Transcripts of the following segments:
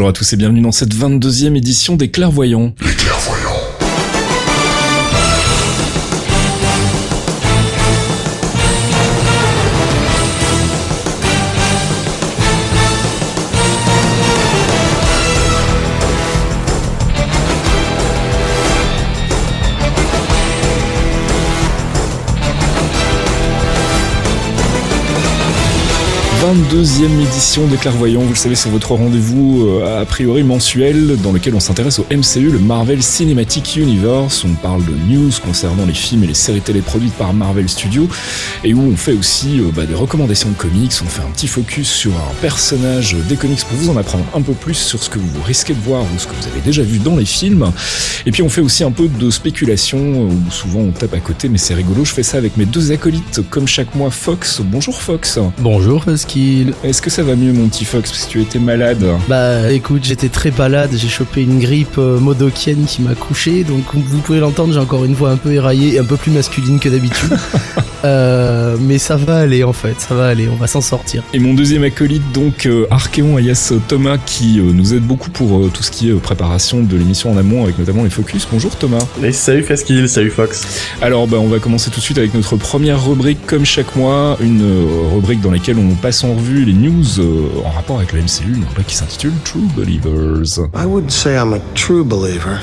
Bonjour à tous et bienvenue dans cette 22e édition des Clairvoyants. 22e édition des Clairvoyants, vous le savez, c'est votre rendez-vous euh, a priori mensuel dans lequel on s'intéresse au MCU, le Marvel Cinematic Universe. On parle de news concernant les films et les séries télé produites par Marvel Studios et où on fait aussi euh, bah, des recommandations de comics. On fait un petit focus sur un personnage des comics pour vous en apprendre un peu plus sur ce que vous risquez de voir ou ce que vous avez déjà vu dans les films. Et puis on fait aussi un peu de spéculation euh, où souvent on tape à côté, mais c'est rigolo. Je fais ça avec mes deux acolytes comme chaque mois. Fox, bonjour Fox. Bonjour Est-ce que ça va mieux mon petit Fox parce que tu étais malade Bah écoute, j'étais très malade, j'ai chopé une grippe euh, modokienne qui m'a couché, donc vous pouvez l'entendre, j'ai encore une voix un peu éraillée et un peu plus masculine que d'habitude. Euh, mais ça va aller en fait, ça va aller, on va s'en sortir. Et mon deuxième acolyte donc euh, Archeon Ayas Thomas qui euh, nous aide beaucoup pour euh, tout ce qui est euh, préparation de l'émission en amont avec notamment les focus. Bonjour Thomas. Et salut Faskill, salut Fox. Alors bah, on va commencer tout de suite avec notre première rubrique comme chaque mois, une euh, rubrique dans laquelle on passe en revue les news euh, en rapport avec le MCU, une rubrique qui s'intitule True Believers. I wouldn't say I'm a true believer.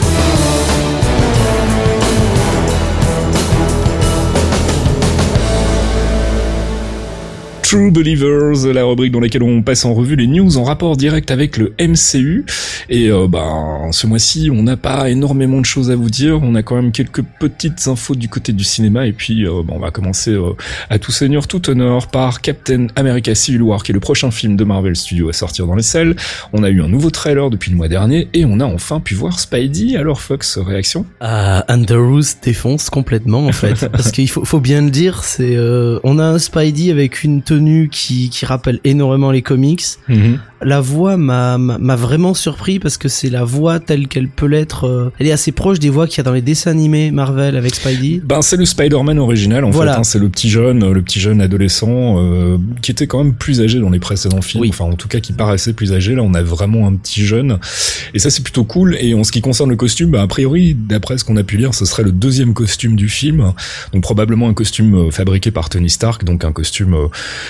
True Believers, la rubrique dans laquelle on passe en revue les news en rapport direct avec le MCU. Et euh, ben ce mois-ci, on n'a pas énormément de choses à vous dire. On a quand même quelques petites infos du côté du cinéma. Et puis, euh, ben, on va commencer euh, à tout seigneur, tout honneur par Captain America Civil War, qui est le prochain film de Marvel Studios à sortir dans les salles. On a eu un nouveau trailer depuis le mois dernier et on a enfin pu voir Spidey. Alors Fox, réaction? Ah, Underoos défonce complètement en fait, parce qu'il faut, faut bien le dire, c'est euh, on a un Spidey avec une tenue qui, qui rappelle énormément les comics. La voix m'a m'a vraiment surpris parce que c'est la voix telle qu'elle peut l'être. euh, elle est assez proche des voix qu'il y a dans les dessins animés Marvel avec Spidey. Ben c'est le Spider-Man original en Voilà. fait. hein. c'est le petit jeune, euh, le petit jeune adolescent euh, qui était quand même plus âgé dans les précédents films. Oui. Enfin en tout cas qui paraissait plus âgé. Là on a vraiment un petit jeune et ça c'est plutôt cool. Et en ce qui concerne le costume, bah, a priori d'après ce qu'on a pu lire, ce serait le deuxième costume du film. Donc probablement un costume euh, fabriqué par Tony Stark, donc un costume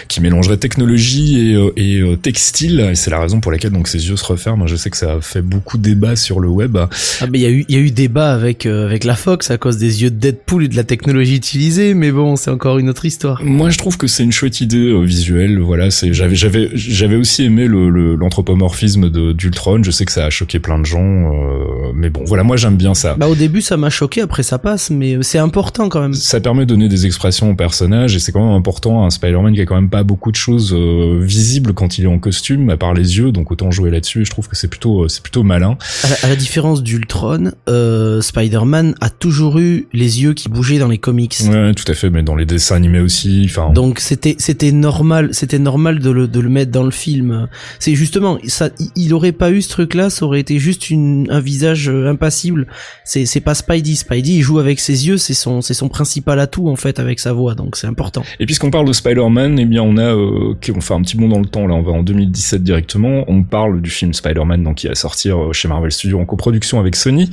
qui mélangerait technologie et, et textile. Et c'est la raison pour laquelle donc ses yeux se referment. Je sais que ça a fait beaucoup débat sur le web. Ah mais il y a eu il y a eu débat avec euh, avec la Fox à cause des yeux de Deadpool et de la technologie utilisée, mais bon c'est encore une autre histoire. Moi, je trouve que c'est une chouette idée euh, visuelle. Voilà, c'est j'avais j'avais j'avais aussi aimé le l'anthropomorphisme de d'Ultron. Je sais que ça a choqué plein de gens, euh, mais bon, voilà, moi j'aime bien ça. Bah au début ça m'a choqué, après ça passe, mais euh, c'est important quand même. Ça permet de donner des expressions au personnage et c'est quand même important. Un Spider-Man qui a quand même pas beaucoup de choses euh, visibles quand il est en costume, à part les yeux, donc autant jouer là-dessus. Je trouve que c'est plutôt euh, c'est plutôt malin. À la, à la différence d'Ultron, euh, Spider-Man a toujours eu les yeux qui bougeaient dans les comics. Ouais, tout à fait, mais dans les dessins animés aussi. Enfin, Donc c'était c'était normal, c'était normal de le de le mettre dans le film. C'est justement ça il- aurait pas eu ce truc là, ça aurait été juste une un visage euh, impassible. C'est c'est pas Spidey, Spidey il joue avec ses yeux, c'est son c'est son principal atout en fait avec sa voix. Donc c'est important. Et puisqu'on parle de Spider-Man, eh bien on a, euh, qui- on fait un petit bond dans le temps là, on va en 2017 directement. On parle du film Spider-Man donc qui va sortir euh, chez Marvel Studios en coproduction avec Sony.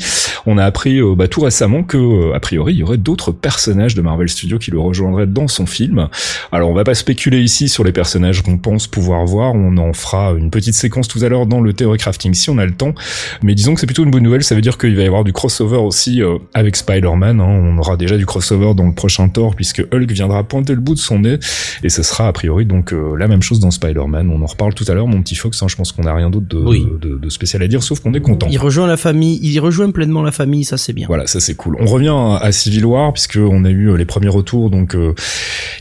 On a appris euh, bah, tout récemment que euh, a priori il y aurait d'autres personnages de Marvel Studios qui le rejoindraient dans son film. Alors on va pas spéculer ici sur les personnages qu'on pense pouvoir voir. On en fera une petite séquence tout à l'heure dans le Theory Crafting si on a le temps. Mais disons que c'est plutôt une bonne nouvelle. Ça veut dire qu'il va y avoir du crossover aussi avec Spider-Man. hein. On aura déjà du crossover dans le prochain Thor puisque Hulk viendra pointer le bout de son nez et ce sera a priori donc la même chose dans Spider-Man. On en reparle tout à l'heure, mon petit Fox. hein. Je pense qu'on n'a rien d'autre de, Oui. de, de spécial à dire sauf qu'on est content. Il rejoint la famille, il rejoint pleinement la famille, ça c'est bien. Voilà, ça c'est cool. On revient à Civil War puisque on a eu euh, les premiers retours. Donc euh,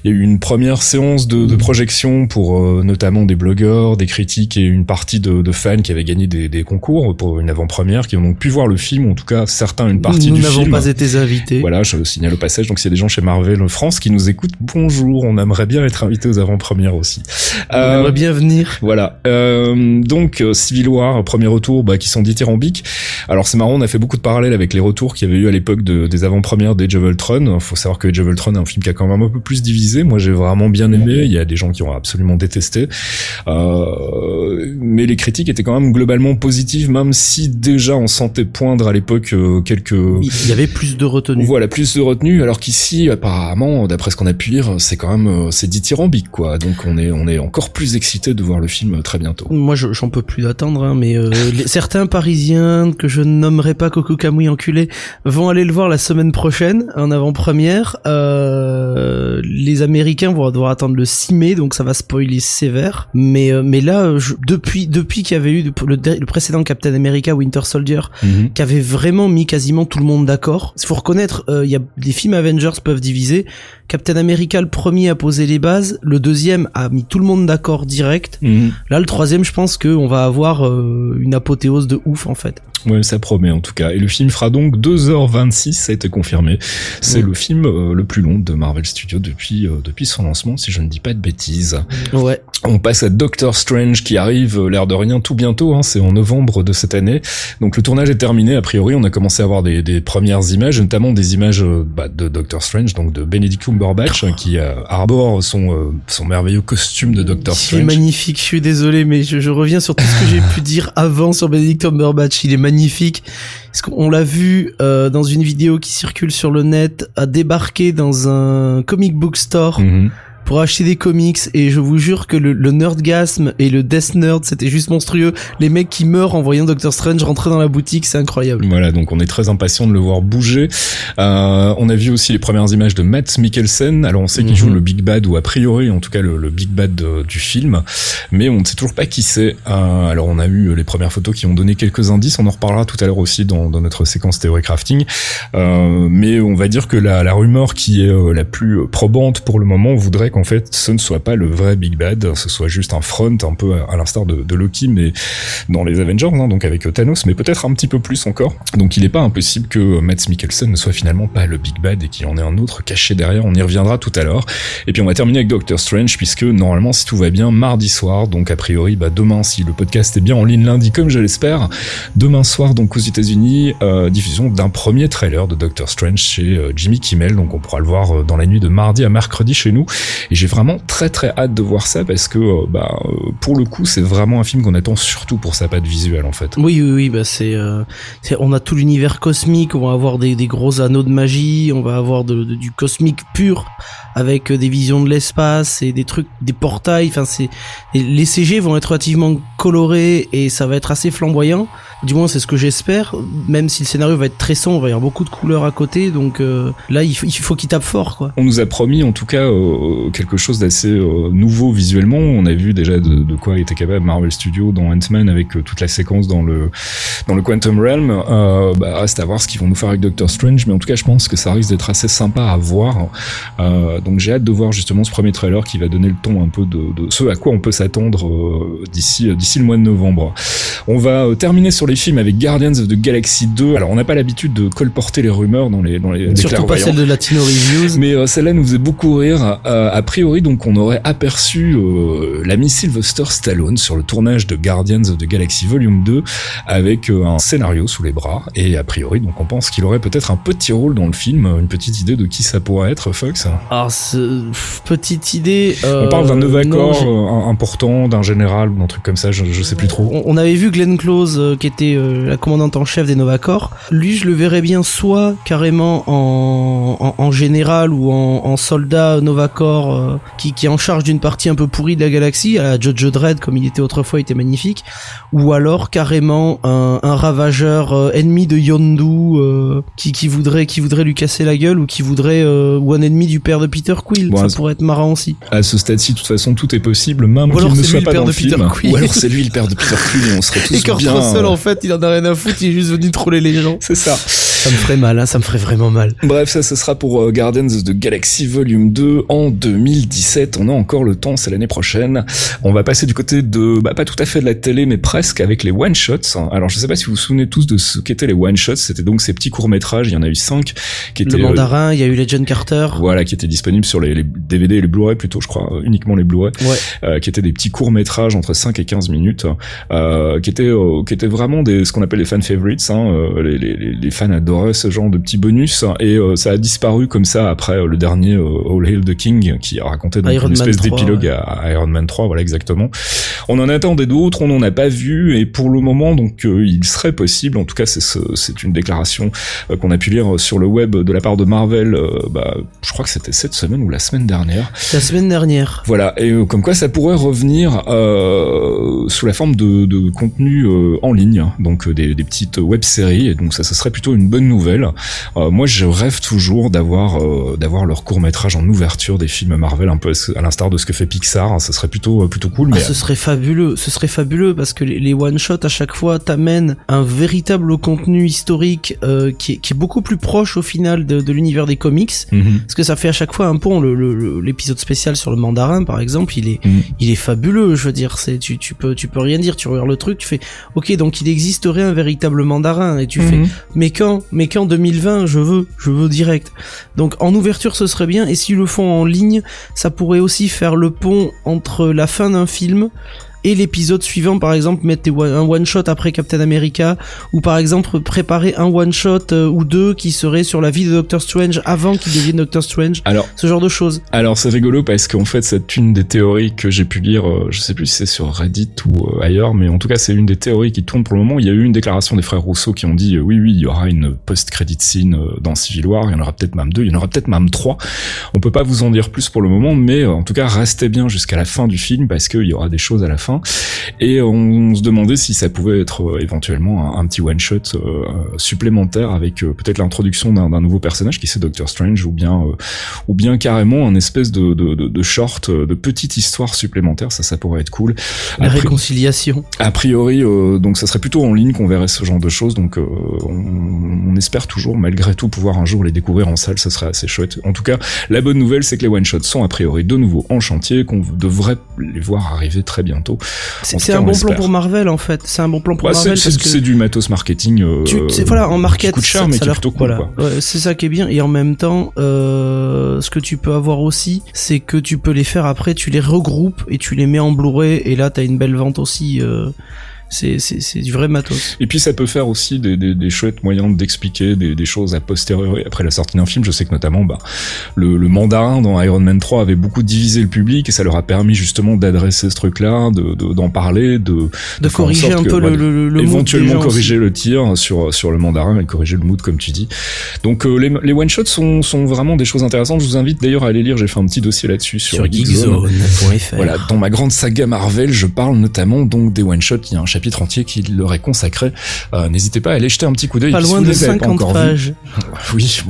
il y a eu une première séance de, de projection pour euh, notamment des blogueurs, des critiques et une partie de, de fans qui avaient gagné des, des concours pour une avant-première, qui ont donc pu voir le film, ou en tout cas certains une partie Nous du n'avons film. pas été invités. Voilà, je signale au passage. Donc s'il y a des gens chez Marvel France qui nous écoutent, bonjour. On aimerait bien être invités aux avant-premières aussi. On Euh, aimerait bien venir. voilà. Euh, donc Civil War, premier retour, bah, qui sont dithyrambiques. Alors c'est marrant, on a fait beaucoup de parallèles avec les retours qu'il y avait eu à l'époque de, des avant-premières d'Age of Ultron. Faut savoir que Age of Ultron est un film qui a quand même un peu plus divisé. Moi, j'ai vraiment bien aimé. Il y a des gens qui ont absolument détesté. Euh, mais les critiques étaient quand même globalement positives, même si déjà on sentait poindre à l'époque euh, quelques. Il y avait plus de retenue. Voilà, plus de retenue. Alors qu'ici, apparemment, d'après ce qu'on a pu lire, c'est quand même euh, c'est dithyrambique, quoi. Donc on est on est encore plus excité de voir le film très bientôt. Moi, j'en peux plus d'attendre, hein, mais certains Parisiens que je nommerai pas Coco Camouille enculé vont aller le voir la semaine prochaine en avant-première. Euh, les Américains vont devoir attendre le 6 mai, donc ça va spoiler sévère. Mais euh, mais là, depuis depuis qu'il y avait eu le, précédent Captain America Winter Soldier, mhm. qui avait vraiment mis quasiment tout le monde d'accord. Il faut reconnaître, euh, il y a des films Avengers peuvent diviser. Captain America le premier a posé les bases, le deuxième a mis tout le monde d'accord direct. Mhm. Là, le troisième, je pense qu'on va avoir une apothéose de ouf en fait. Ouais, ça promet en tout cas. Et le film fera donc 2h26, ça a été confirmé. C'est le film euh, le plus long de Marvel Studios depuis euh, depuis son lancement, si je ne dis pas de bêtises. Ouais. On passe à Doctor Strange qui arrive, euh, l'air de rien, tout bientôt. Hein, c'est en novembre de cette année. Donc le tournage est terminé. A priori, on a commencé à avoir des, des premières images, notamment des images bah, de Doctor Strange, donc de Benedict Cumberbatch, hein, qui arbore son son merveilleux costume de Doctor Strange. Il est magnifique. Je suis désolé, mais je, je reviens sur tout ce que j'ai pu dire avant sur Benedict Cumberbatch. Il est magnifique. On l'a vu euh, dans une vidéo qui circule sur le net, à débarquer dans un comic book store. Mhm pour acheter des comics et je vous jure que le, le nerdgasm et le death nerd c'était juste monstrueux. Les mecs qui meurent en voyant Doctor Strange rentrer dans la boutique, c'est incroyable. Voilà, donc on est très impatient de le voir bouger. Euh, on a vu aussi les premières images de Matt Mikkelsen. Alors on sait qu'il joue mhm. le Big Bad ou a priori en tout cas le, le Big Bad du film, mais on ne sait toujours pas qui c'est. Euh, alors on a eu les premières photos qui ont donné quelques indices. On en reparlera tout à l'heure aussi dans, dans, notre séquence théorie crafting. Euh, mais on va dire que la, la rumeur qui est euh, la plus probante pour le moment voudrait qu'en fait ce ne soit pas le vrai Big Bad, ce soit juste un front un peu à l'instar de, Loki, mais dans les Avengers, hein, donc avec Thanos, mais peut-être un petit peu plus encore. Donc il n'est pas impossible que Matt Mikkelsen ne soit finalement pas le Big Bad et qu'il en ait un autre caché derrière. On y reviendra tout à l'heure. Et puis on va terminer avec Doctor Strange puisque normalement si tout va bien mardi soir, donc a priori bah, demain si le podcast est bien en ligne lundi comme je l'espère, demain soir donc aux États-Unis euh, diffusion d'un premier trailer de Doctor Strange chez euh, Jimmy Kimmel, donc on pourra le voir euh, dans la nuit de mardi à mercredi chez nous. Et j'ai vraiment très très hâte de voir ça parce que euh, bah euh, pour le coup c'est vraiment un film qu'on attend surtout pour sa patte visuelle en fait. Oui oui oui bah c'est euh, on a tout l'univers cosmique, on va avoir des, des, gros anneaux de magie, on va avoir de, du cosmique pur avec des visions de l'espace et des trucs des portails, enfin c'est les CG vont être relativement colorés et ça va être assez flamboyant. Du moins, c'est ce que j'espère. Même si le scénario va être très sombre, il va y avoir beaucoup de couleurs à côté. Donc euh, là, il faut, il faut qu'il tape fort, quoi. On nous a promis, en tout cas, euh, quelque chose d'assez euh, nouveau visuellement. On a vu déjà de, de, quoi était capable Marvel Studios dans Ant-Man avec toute la séquence dans le dans le Quantum Realm. bah, reste à voir ce qu'ils vont nous faire avec Doctor Strange. Mais en tout cas, je pense que ça risque d'être assez sympa à voir. donc j'ai hâte de voir justement ce premier trailer qui va donner le ton un peu de, de ce à quoi on peut s'attendre d'ici d'ici le mois de novembre. On va terminer sur les films avec Guardians of the Galaxy 2. Alors on n'a pas l'habitude de colporter les rumeurs dans les dans les surtout pas celle de Latino Reviews. Mais euh, celle-là nous faisait beaucoup rire. Euh, a priori donc on aurait aperçu euh, l'ami Sylvester Stallone sur le tournage de Guardians of the Galaxy Volume 2 avec un scénario sous les bras et a priori donc on pense qu'il aurait peut-être un petit rôle dans le film. Une petite idée de qui ça pourrait être Fox. Alors ce... petite idée. on parle d'un nouveau accord important, d'un général ou d'un truc comme ça. Je, je sais plus trop. On, avait vu Glenn Close qui était euh, la commandante en chef des Novacor. Lui, je le verrais bien soit carrément en, en, général ou en, en soldat Novacor euh, qui, qui est en charge d'une partie un peu pourrie de la galaxie, à la Jojo Dredd comme il était autrefois, il était magnifique, ou alors carrément un, un ravageur euh, ennemi de Yondu qui, qui voudrait qui voudrait lui casser la gueule ou qui voudrait ou un ennemi du père de Peter Quill. ça pourrait être marrant aussi. À ce stade-ci, de toute façon, tout est possible, même qu'il ne soit pas dans le, film. Ou alors c'est lui le père de Peter Quill et on serait tous bien. seul en fait, il en a rien à foutre, il est juste venu troller les gens. C'est ça. Ça me ferait mal, hein, ça me ferait vraiment mal. Bref, ça, ce sera pour euh, Guardians of the Galaxy Volume 2 en 2017. On a encore le temps, c'est l'année prochaine. On va passer du côté de, bah, pas tout à fait de la télé, mais presque avec les one-shots. Alors, je sais pas si vous vous souvenez tous de ce qu'étaient les one-shots. C'était donc ces petits courts-métrages. Il y en a eu cinq qui étaient... Le mandarin, il y a eu Legend Carter. Voilà, qui étaient disponibles sur les, les DVD et les Blu-ray plutôt, je crois, uniquement les Blu-ray. Ouais. Euh, qui étaient des petits courts-métrages entre 5 et 15 minutes, euh, qui étaient, euh, qui étaient vraiment des, ce qu'on appelle les fan favorites, hein, euh, les, les, les fans adoraient ce genre de petits bonus et euh, ça a disparu comme ça après euh, le dernier All Hail the King qui a raconté donc Iron une espèce Man 3, d'épilogue ouais. à, Iron Man 3 voilà exactement on en attendait d'autres on n'en a pas vu et pour le moment donc il serait possible en tout cas c'est ce- c'est une déclaration qu'on a pu lire sur le web de la part de Marvel bah, je crois que c'était cette semaine ou la semaine dernière La semaine dernière. voilà, et comme quoi ça pourrait revenir euh, sous la forme de, de contenu euh, en ligne, hein, donc euh, des, des petites web-séries, et donc ça, ça serait plutôt une bonne nouvelle. Euh, moi, je rêve toujours d'avoir euh, d'avoir leur court métrage en ouverture des films Marvel, un peu à l'instar de ce que fait Pixar. hein, ça serait plutôt euh, plutôt cool, Ah, mais ce serait fabuleux, ce serait fabuleux parce que les, les one shots à chaque fois t'amènent un véritable contenu historique euh, qui, est, qui est beaucoup plus proche au final de, de l'univers des comics. Mhm. Parce que ça fait à chaque fois un pont. Le- le- le- L'épisode spécial sur le mandarin, par exemple, il est, Mhm. il est fabuleux. Je veux dire, c'est tu, tu peux, tu peux rien dire. Tu regardes le truc, tu fais, ok, donc il existerait un véritable mandarin, et tu fais, Mhm. mais quand, mais quand 2020, je veux, je veux direct. Donc en ouverture, ce serait bien. Et s'ils le font en ligne, ça pourrait aussi faire le pont entre la fin d'un film et l'épisode suivant, par exemple, mettre des un one shot après Captain America, ou par exemple préparer un one shot euh, ou deux qui serait sur la vie de Doctor Strange avant qu'il devienne Doctor Strange. Alors, Ce genre de choses. Alors c'est rigolo parce qu'en fait c'est une des théories que j'ai pu lire, euh, je sais plus si c'est sur Reddit ou euh, ailleurs, mais en tout cas c'est une des théories qui tourne pour le moment. Il y a eu une déclaration des frères Rousseau qui ont dit oui oui il y aura une post-credit scene dans Civil War, il y en aura peut-être même deux, il y en aura peut-être même trois. On peut pas vous en dire plus pour le moment, mais en tout cas restez bien jusqu'à la fin du film parce qu'il y aura des choses à la fin. Et on, se demandait si ça pouvait être euh, éventuellement un, un petit one shot euh, supplémentaire avec euh, peut-être l'introduction d'un nouveau personnage qui c'est Doctor Strange ou bien euh, ou bien carrément un espèce de, de, de, de short, euh, de petite histoire supplémentaire, ça, ça pourrait être cool. La réconciliation. a priori, euh, donc ça serait plutôt en ligne qu'on verrait ce genre de choses, donc euh, on, on espère toujours, malgré tout, pouvoir un jour les découvrir en salle, ça serait assez chouette. En tout cas, la bonne nouvelle, c'est que les one-shots sont a priori de nouveau en chantier, qu'on devrait les voir arriver très bientôt. C'est un on bon plan pour Marvel en fait. C'est un bon plan pour c'est Marvel c'est- du matos marketing. euh, c'est- voilà, en market, qui coûte cher, ça- c'est ça qui est bien. Et en même temps, euh, ce que tu peux avoir aussi, c'est que tu peux les faire après, tu les regroupes et tu les mets en Blu-ray. Et là, t'as une belle vente aussi. C'est c'est c'est du vrai matos. Et puis ça peut faire aussi des, des, des chouettes moyens d'expliquer des, des choses a posteriori après la sortie d'un film. Je sais que notamment bah, le, le mandarin dans Iron Man 3 avait beaucoup divisé le public et ça leur a permis justement d'adresser ce truc-là, de de- d'en parler, de, De corriger un que, peu le, le, éventuellement corriger le tir sur sur le mandarin et corriger le mood comme tu dis. Donc euh, les, les one shots sont sont vraiment des choses intéressantes. Je vous invite d'ailleurs à aller lire. J'ai fait un petit dossier là-dessus sur, sur Geekzone. geekzone.fr. Voilà, dans ma grande saga Marvel, je parle notamment donc des one shots. Il y a un chapitre entier qui leur est consacré. Euh, N'hésitez pas à aller jeter un petit coup d'œil. Pas si loin vous de les avez pas 50 encore vus. pages. Oui,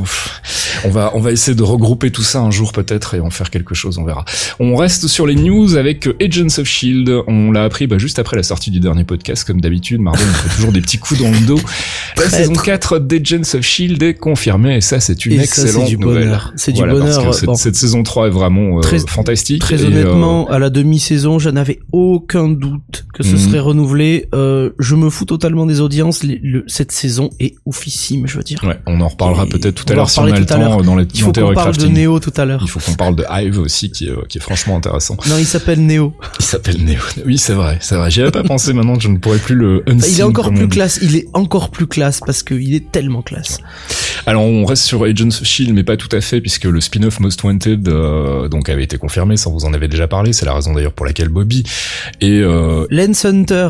on va on va essayer de regrouper tout ça un jour peut-être et en faire quelque chose. On verra. On reste sur les news avec Agents of Shield. On l'a appris bah, juste après la sortie du dernier podcast, comme d'habitude. Marvel nous fait toujours des petits coups dans le dos. La saison 4 d'Agents of Shield est confirmée et ça c'est une Et ça, c'est excellente du nouvelle. C'est du Voilà, parce bonheur, que cette, bon. cette saison 3 est vraiment euh, Très- fantastique. Très et, euh, honnêtement, à la demi-saison, je n'avais aucun doute que ce Mhm. serait renouvelé. Euh, je me fous totalement des audiences. Les- le- cette saison est oufissime, je veux dire. Ouais, on en reparlera peut-être tout à l'heure si on a le temps euh, dans les Il faut qu'on parle de. Neo tout à l'heure. Il faut qu'on parle de Hive aussi qui est, euh, qui est franchement intéressant. Non, il s'appelle Neo. Il s'appelle Neo. Oui, c'est vrai, c'est vrai. J'y avais pas pensé maintenant que je ne pourrais plus le unseen, il est encore plus classe. Il est encore plus classe parce qu'il est tellement classe. Alors on reste sur Agents of Shield, mais pas tout à fait, puisque le spin-off Most Wanted euh, donc avait été confirmé, ça vous en avez déjà parlé. C'est la raison d'ailleurs pour laquelle Bobby et euh, Lance Hunter.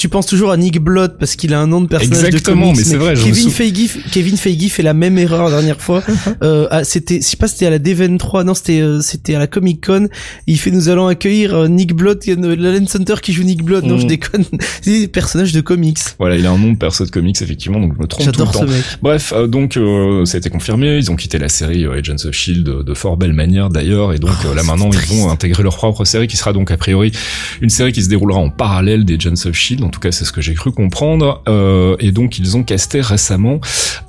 Tu penses toujours à Nick Blood parce qu'il a un nom de personnage Exactement, de comics, mais c'est vrai, me Kevin sou- Feige, Kevin Feige fait la même erreur la dernière fois. euh, ah, c'était, je sais pas, c'était à la D23, non, c'était, euh, c'était à la Comic Con. Il fait, nous allons accueillir euh, Nick Blood, Lance Hunter qui joue Nick Blood. Non, Mm. je déconne. C'est des personnages de comics. voilà, il a un nom de perso de comics effectivement, donc je me trompe tout le J'adore temps. ce mec. Bref, euh, donc euh, ça a été confirmé, ils ont quitté la série euh, Agents of Shield de, de fort belle manière d'ailleurs, et donc Oh, euh, là maintenant triste. ils vont intégrer leur propre série qui sera donc a priori une série qui se déroulera en parallèle des Agents of Shield tout cas, c'est ce que j'ai cru comprendre. Euh, et donc, ils ont casté récemment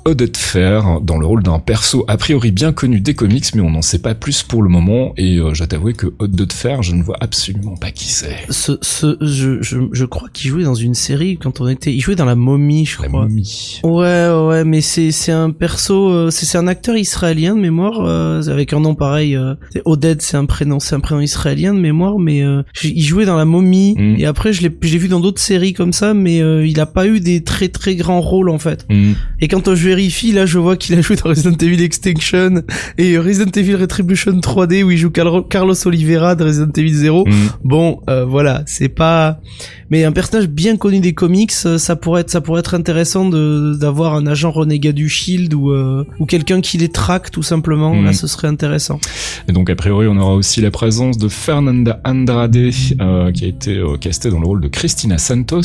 Odette Fair dans le rôle d'un perso a priori bien connu des comics, mais on n'en sait pas plus pour le moment. Et euh, je t'avouer que Odette Fair, je ne vois absolument pas qui c'est. Ce, ce, je, je, je crois qu'il jouait dans une série quand on était. Il jouait dans la momie, je crois. La momie. Ouais, ouais, mais c'est c'est un perso, euh, c'est c'est un acteur israélien de mémoire euh, avec un nom pareil. Euh, Odette, c'est un prénom, c'est un prénom israélien de mémoire, mais euh, il jouait dans la momie. Mm. Et après, je l'ai je l'ai vu dans d'autres séries comme ça, mais euh, il a pas eu des très très grands rôles en fait. Mm. Et quand je vérifie, là, je vois qu'il a joué dans Resident Evil Extinction et Resident Evil Retribution 3D où il joue Carlo- Carlos Oliveira de Resident Evil 0. Mm. Bon, euh, voilà, c'est pas. Mais un personnage bien connu des comics, euh, ça pourrait être, ça pourrait être intéressant de d'avoir un agent renégat du Shield ou euh, ou quelqu'un qui les traque tout simplement. Mhm. Là, ce serait intéressant. Et donc a priori on aura aussi la présence de Fernanda Andrade qui a été castée dans le rôle de Christina Santos,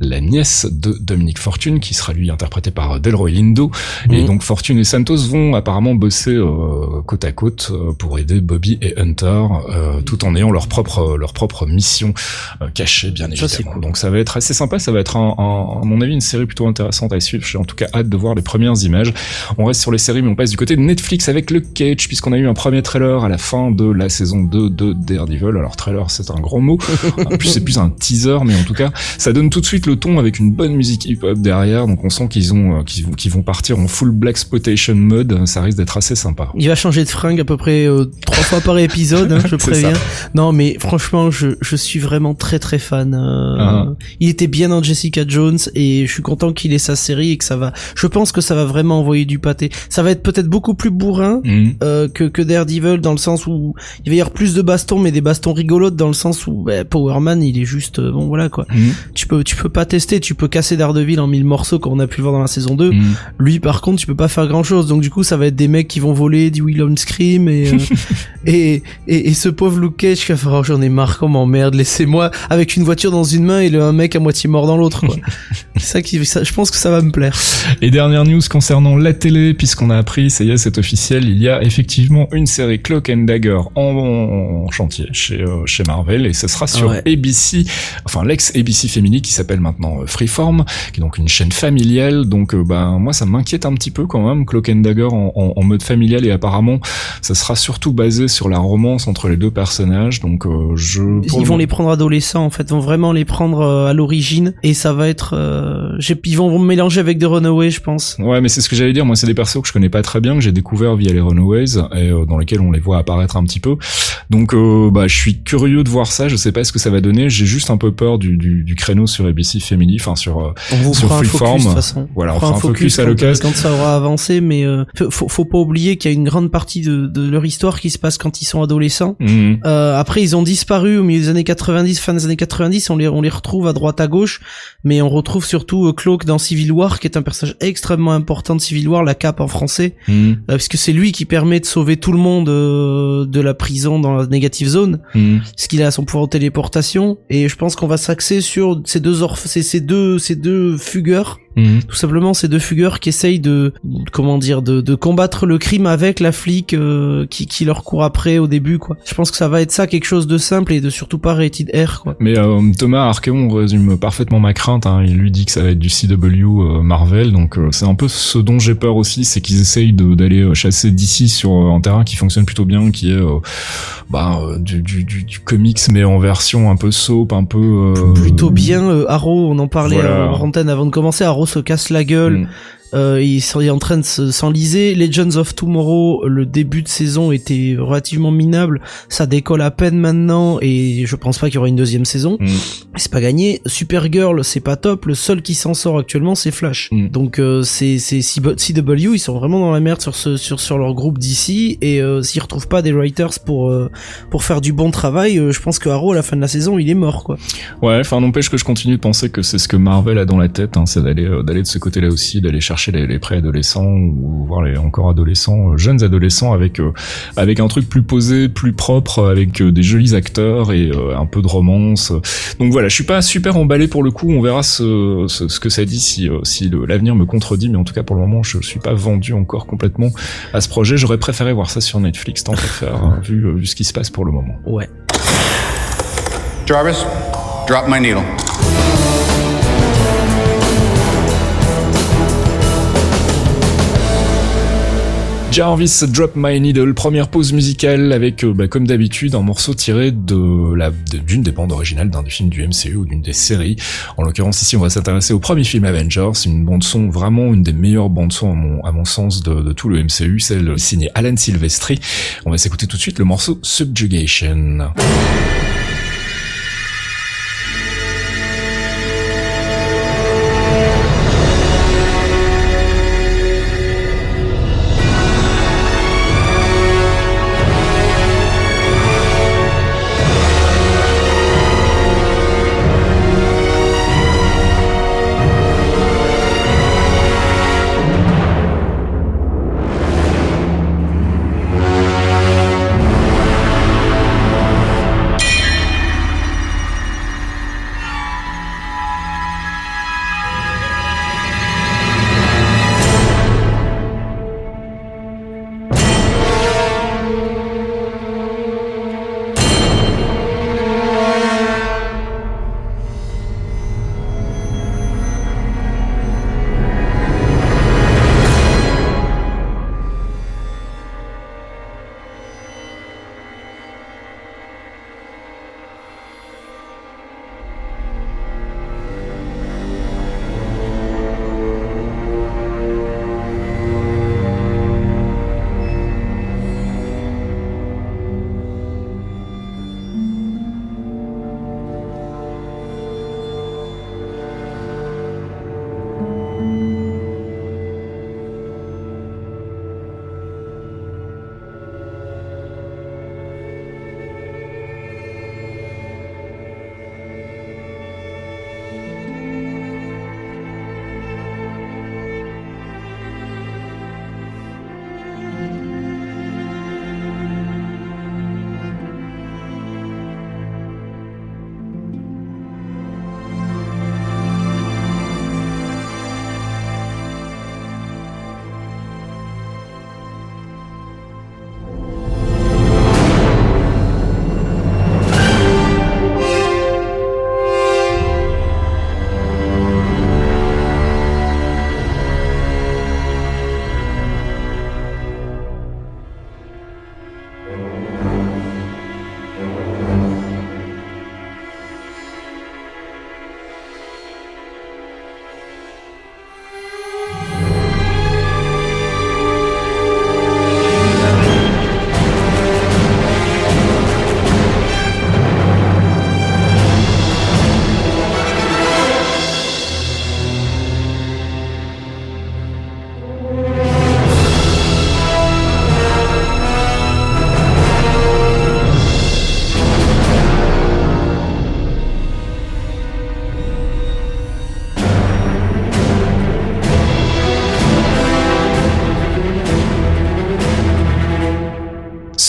la nièce de Dominique Fortune qui sera lui interprétée par Delroy Lindo. Et Mhm. donc Fortune et Santos vont apparemment bosser euh, côte à côte euh, pour aider Bobby et Hunter euh, tout en ayant leur propre leur propre mission euh, cachée bien Ça, évidemment. cool. Donc ça va être assez sympa, ça va être un, un- à mon avis une série plutôt intéressante à suivre. J'ai en tout cas hâte de voir les premières images. On reste sur les séries, mais on passe du côté de Netflix avec le Cage, puisqu'on a eu un premier trailer à la fin de la saison 2 de Daredevil. Alors trailer, c'est un grand mot. En plus, c'est plus un teaser, mais en tout cas, ça donne tout de suite le ton avec une bonne musique hip-hop derrière. Donc on sent qu'ils ont, euh, qu'ils vont, qu'ils vont partir en full black exploitation mode. Ça risque d'être assez sympa. Il va changer de fringue à peu près euh, trois fois par épisode, hein, je préviens. ça. Non, mais franchement, je, je suis vraiment très très fan. euh, Ah. Il était bien dans Jessica Jones et je suis content qu'il ait sa série et que ça va. Je pense que ça va vraiment envoyer du pâté. Ça va être peut-être beaucoup plus bourrin. Mhm. euh, que, que Daredevil dans le sens où il va y avoir plus de bastons mais des bastons rigolotes dans le sens où bah, Power Man il est juste euh, bon voilà quoi Mhm. Tu peux tu peux pas tester tu peux casser Daredevil en mille morceaux comme on a pu le voir dans la saison 2 Mhm. lui par contre tu peux pas faire grand chose donc du coup ça va être des mecs qui vont voler du Will Scream et, euh, et, et et ce pauvre Luke Cage qui va faire oh, j'en ai marre comment merde laissez-moi avec une voiture dans une main et le, un mec à moitié mort dans l'autre quoi ça qui ça, je pense que ça va me plaire Et dernière news concernant la télé, puisqu'on a appris, ça y est, c'est officiel, il y a effectivement une série Cloak and Dagger en, en chantier chez, euh, chez Marvel, et ce sera sur Ouais. ABC, enfin l'ex-ABC Family qui s'appelle maintenant euh, Freeform, qui est donc une chaîne familiale, donc euh, ben moi ça m'inquiète un petit peu quand même, Cloak and Dagger en, en- en mode familial, et apparemment ça sera surtout basé sur la romance entre les deux personnages, donc euh, je... ils vont les prendre adolescents en fait, vont vraiment les prendre euh, à l'origine et ça va être, euh, ils vont mélanger avec des Runaways je pense. Ouais, mais c'est ce que j'allais dire. Moi, c'est des persos que je connais pas très bien, que j'ai découvert via les Runaways et euh, dans lesquels on les voit apparaître un petit peu. Donc, bah, je suis curieux de voir ça. Je sais pas ce que ça va donner. J'ai juste un peu peur du, du, du créneau sur ABC Family, enfin sur. euh, On vous Sur focus Freeform, voilà, on fera un focus à quand- l'occasion. quand ça aura avancé, mais euh, faut, faut pas oublier qu'il y a une grande partie de, de leur histoire qui se passe quand ils sont adolescents. mhm. Euh, après, ils ont disparu au milieu des années 90, fin des années 90. On les, on les retrouve à droite, à gauche, mais on retrouve surtout euh, Cloak dans Civil War, qui est un personnage extrêmement important de Civil War, la cape en français, Mhm. euh, parce que c'est lui qui permet de sauver tout le monde de la prison dans la négative zone, Mhm. parce qu'il a son pouvoir de téléportation. Et je pense qu'on va s'axer sur ces deux orph ces, ces deux, ces deux fugueurs Mhm. tout simplement ces deux fugueurs qui essayent de comment dire de, de combattre le crime avec la flic euh, qui, qui leur court après au début quoi. Je pense que ça va être ça quelque chose de simple et de surtout pas rated R quoi. Mais euh, Thomas Archeon résume parfaitement ma crainte. Hein. Il lui dit que ça va être du CW euh, Marvel, donc euh, c'est un peu ce dont j'ai peur aussi, c'est qu'ils essayent d'aller chasser d'ici sur un terrain qui fonctionne plutôt bien, qui est bah, du, du, du, du comics mais en version un peu soap, un peu Plutôt bien Arrow, on en parlait Voilà. en antenne avant de commencer, Arrow se casse la gueule. Mm. Euh, il est en train de se- s'enliser. Legends of Tomorrow, le début de saison était relativement minable. Ça décolle à peine maintenant et je pense pas qu'il y aura une deuxième saison. Mm. C'est pas gagné. Supergirl, c'est pas top. Le seul qui s'en sort actuellement, c'est Flash. Mm. Donc euh, c'est CW, ils sont vraiment dans la merde sur ce sur sur leur groupe d'ici et euh, s'ils retrouvent pas des writers pour euh, pour faire du bon travail, euh, je pense que Arrow à la fin de la saison, il est mort quoi. Ouais, enfin n'empêche que je continue de penser que c'est ce que Marvel a dans la tête, hein, c'est d'aller euh, d'aller de ce côté-là aussi, d'aller chercher les, les préadolescents ou voir les encore adolescents, euh, jeunes adolescents avec euh, avec un truc plus posé, plus propre, avec euh, des jolis acteurs et euh, un peu de romance. Donc voilà, je suis pas super emballé pour le coup. On verra ce, ce, ce que ça dit si si l'avenir me contredit, mais en tout cas pour le moment, je suis pas vendu encore complètement à ce projet. J'aurais préféré voir ça sur Netflix, tant qu'à faire, hein, vu vu ce qui se passe pour le moment. Ouais. Jarvis, drop my needle. Jarvis Drop My Needle, première pause musicale avec, euh, bah, comme d'habitude, un morceau tiré de la d'une des bandes originales d'un des films du MCU ou d'une des séries. En l'occurrence ici, on va s'intéresser au premier film Avengers, une bande son vraiment une des meilleures bandes son à mon, sens de, de tout le MCU, celle signée Alan Silvestri. On va s'écouter tout de suite le morceau Subjugation.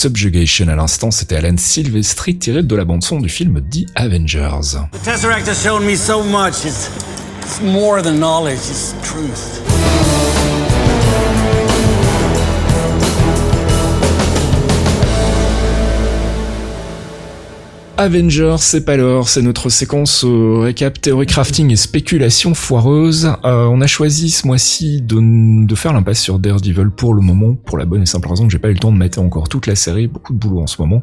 Subjugation. À l'instant, c'était Alan Silvestri tiré de la bande son du film The Avengers. Avengers, c'est pas l'heure, c'est notre séquence récap théorie crafting et spéculation foireuse. Euh, on a choisi ce mois-ci de, faire l'impasse sur Daredevil pour le moment, pour la bonne et simple raison que j'ai pas eu le temps de mettre encore toute la série, beaucoup de boulot en ce moment.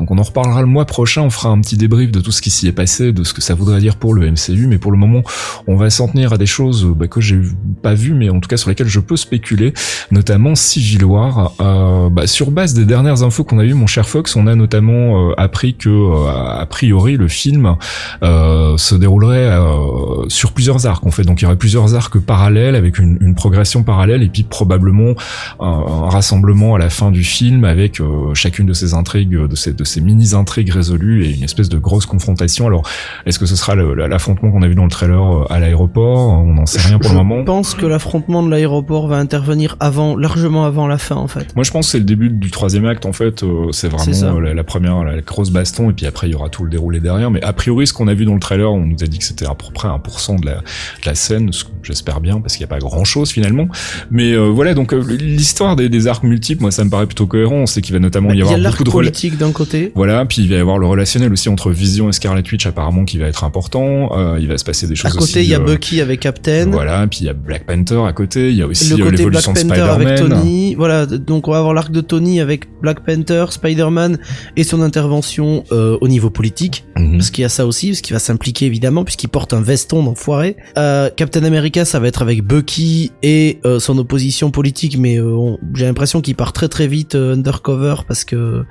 Donc on en reparlera le mois prochain, on fera un petit débrief de tout ce qui s'y est passé, de ce que ça voudrait dire pour le MCU, mais pour le moment, on va s'en tenir à des choses bah, que j'ai pas vues, mais en tout cas sur lesquelles je peux spéculer, notamment Civil. Euh, bah, sur base des dernières infos qu'on a eues, mon cher Fox, on a notamment euh, appris que a priori le film euh, se déroulerait euh, sur plusieurs arcs en fait. Donc il y aurait plusieurs arcs parallèles avec une, une progression parallèle et puis probablement un, un, rassemblement à la fin du film avec euh, chacune de ces intrigues de ces de ces mini intrigues résolues et une espèce de grosse confrontation. Alors est-ce que ce sera l'affrontement qu'on a vu dans le trailer euh, à l'aéroport? On n'en sait rien pour le moment. je pense que l'affrontement de l'aéroport va intervenir avant largement avant la fin en fait. Moi je pense que c'est le début du troisième acte en fait. C'est vraiment la, la, première la grosse baston. Et puis après après il y aura tout le déroulé derrière. Mais a priori, ce qu'on a vu dans le trailer, on nous a dit que c'était à peu près 1% de la, de la scène, ce que j'espère bien parce qu'il n'y a pas grand chose finalement. Mais euh, voilà, donc euh, l'histoire des, des, arcs multiples, moi ça me paraît plutôt cohérent. On sait qu'il va notamment bah, y avoir beaucoup de politique d'un côté. Voilà, puis il va y avoir le relationnel aussi entre Vision et Scarlet Witch apparemment qui va être important. Euh, il va se passer des choses. À côté, il y a Bucky avec Captain. Voilà, puis il y a Black Panther à côté. Il y a aussi l'évolution de Spider-Man. Tony. Voilà, donc on va avoir l'arc de Tony avec Black Panther, Spider-Man et son intervention au niveau politique. Mhm. Parce qu'il y a ça aussi, parce qu'il va s'impliquer évidemment, puisqu'il porte un veston d'enfoiré. Euh, Captain America, ça va être avec Bucky et euh, son opposition politique, mais euh, j'ai l'impression qu'il part très très vite euh, undercover parce que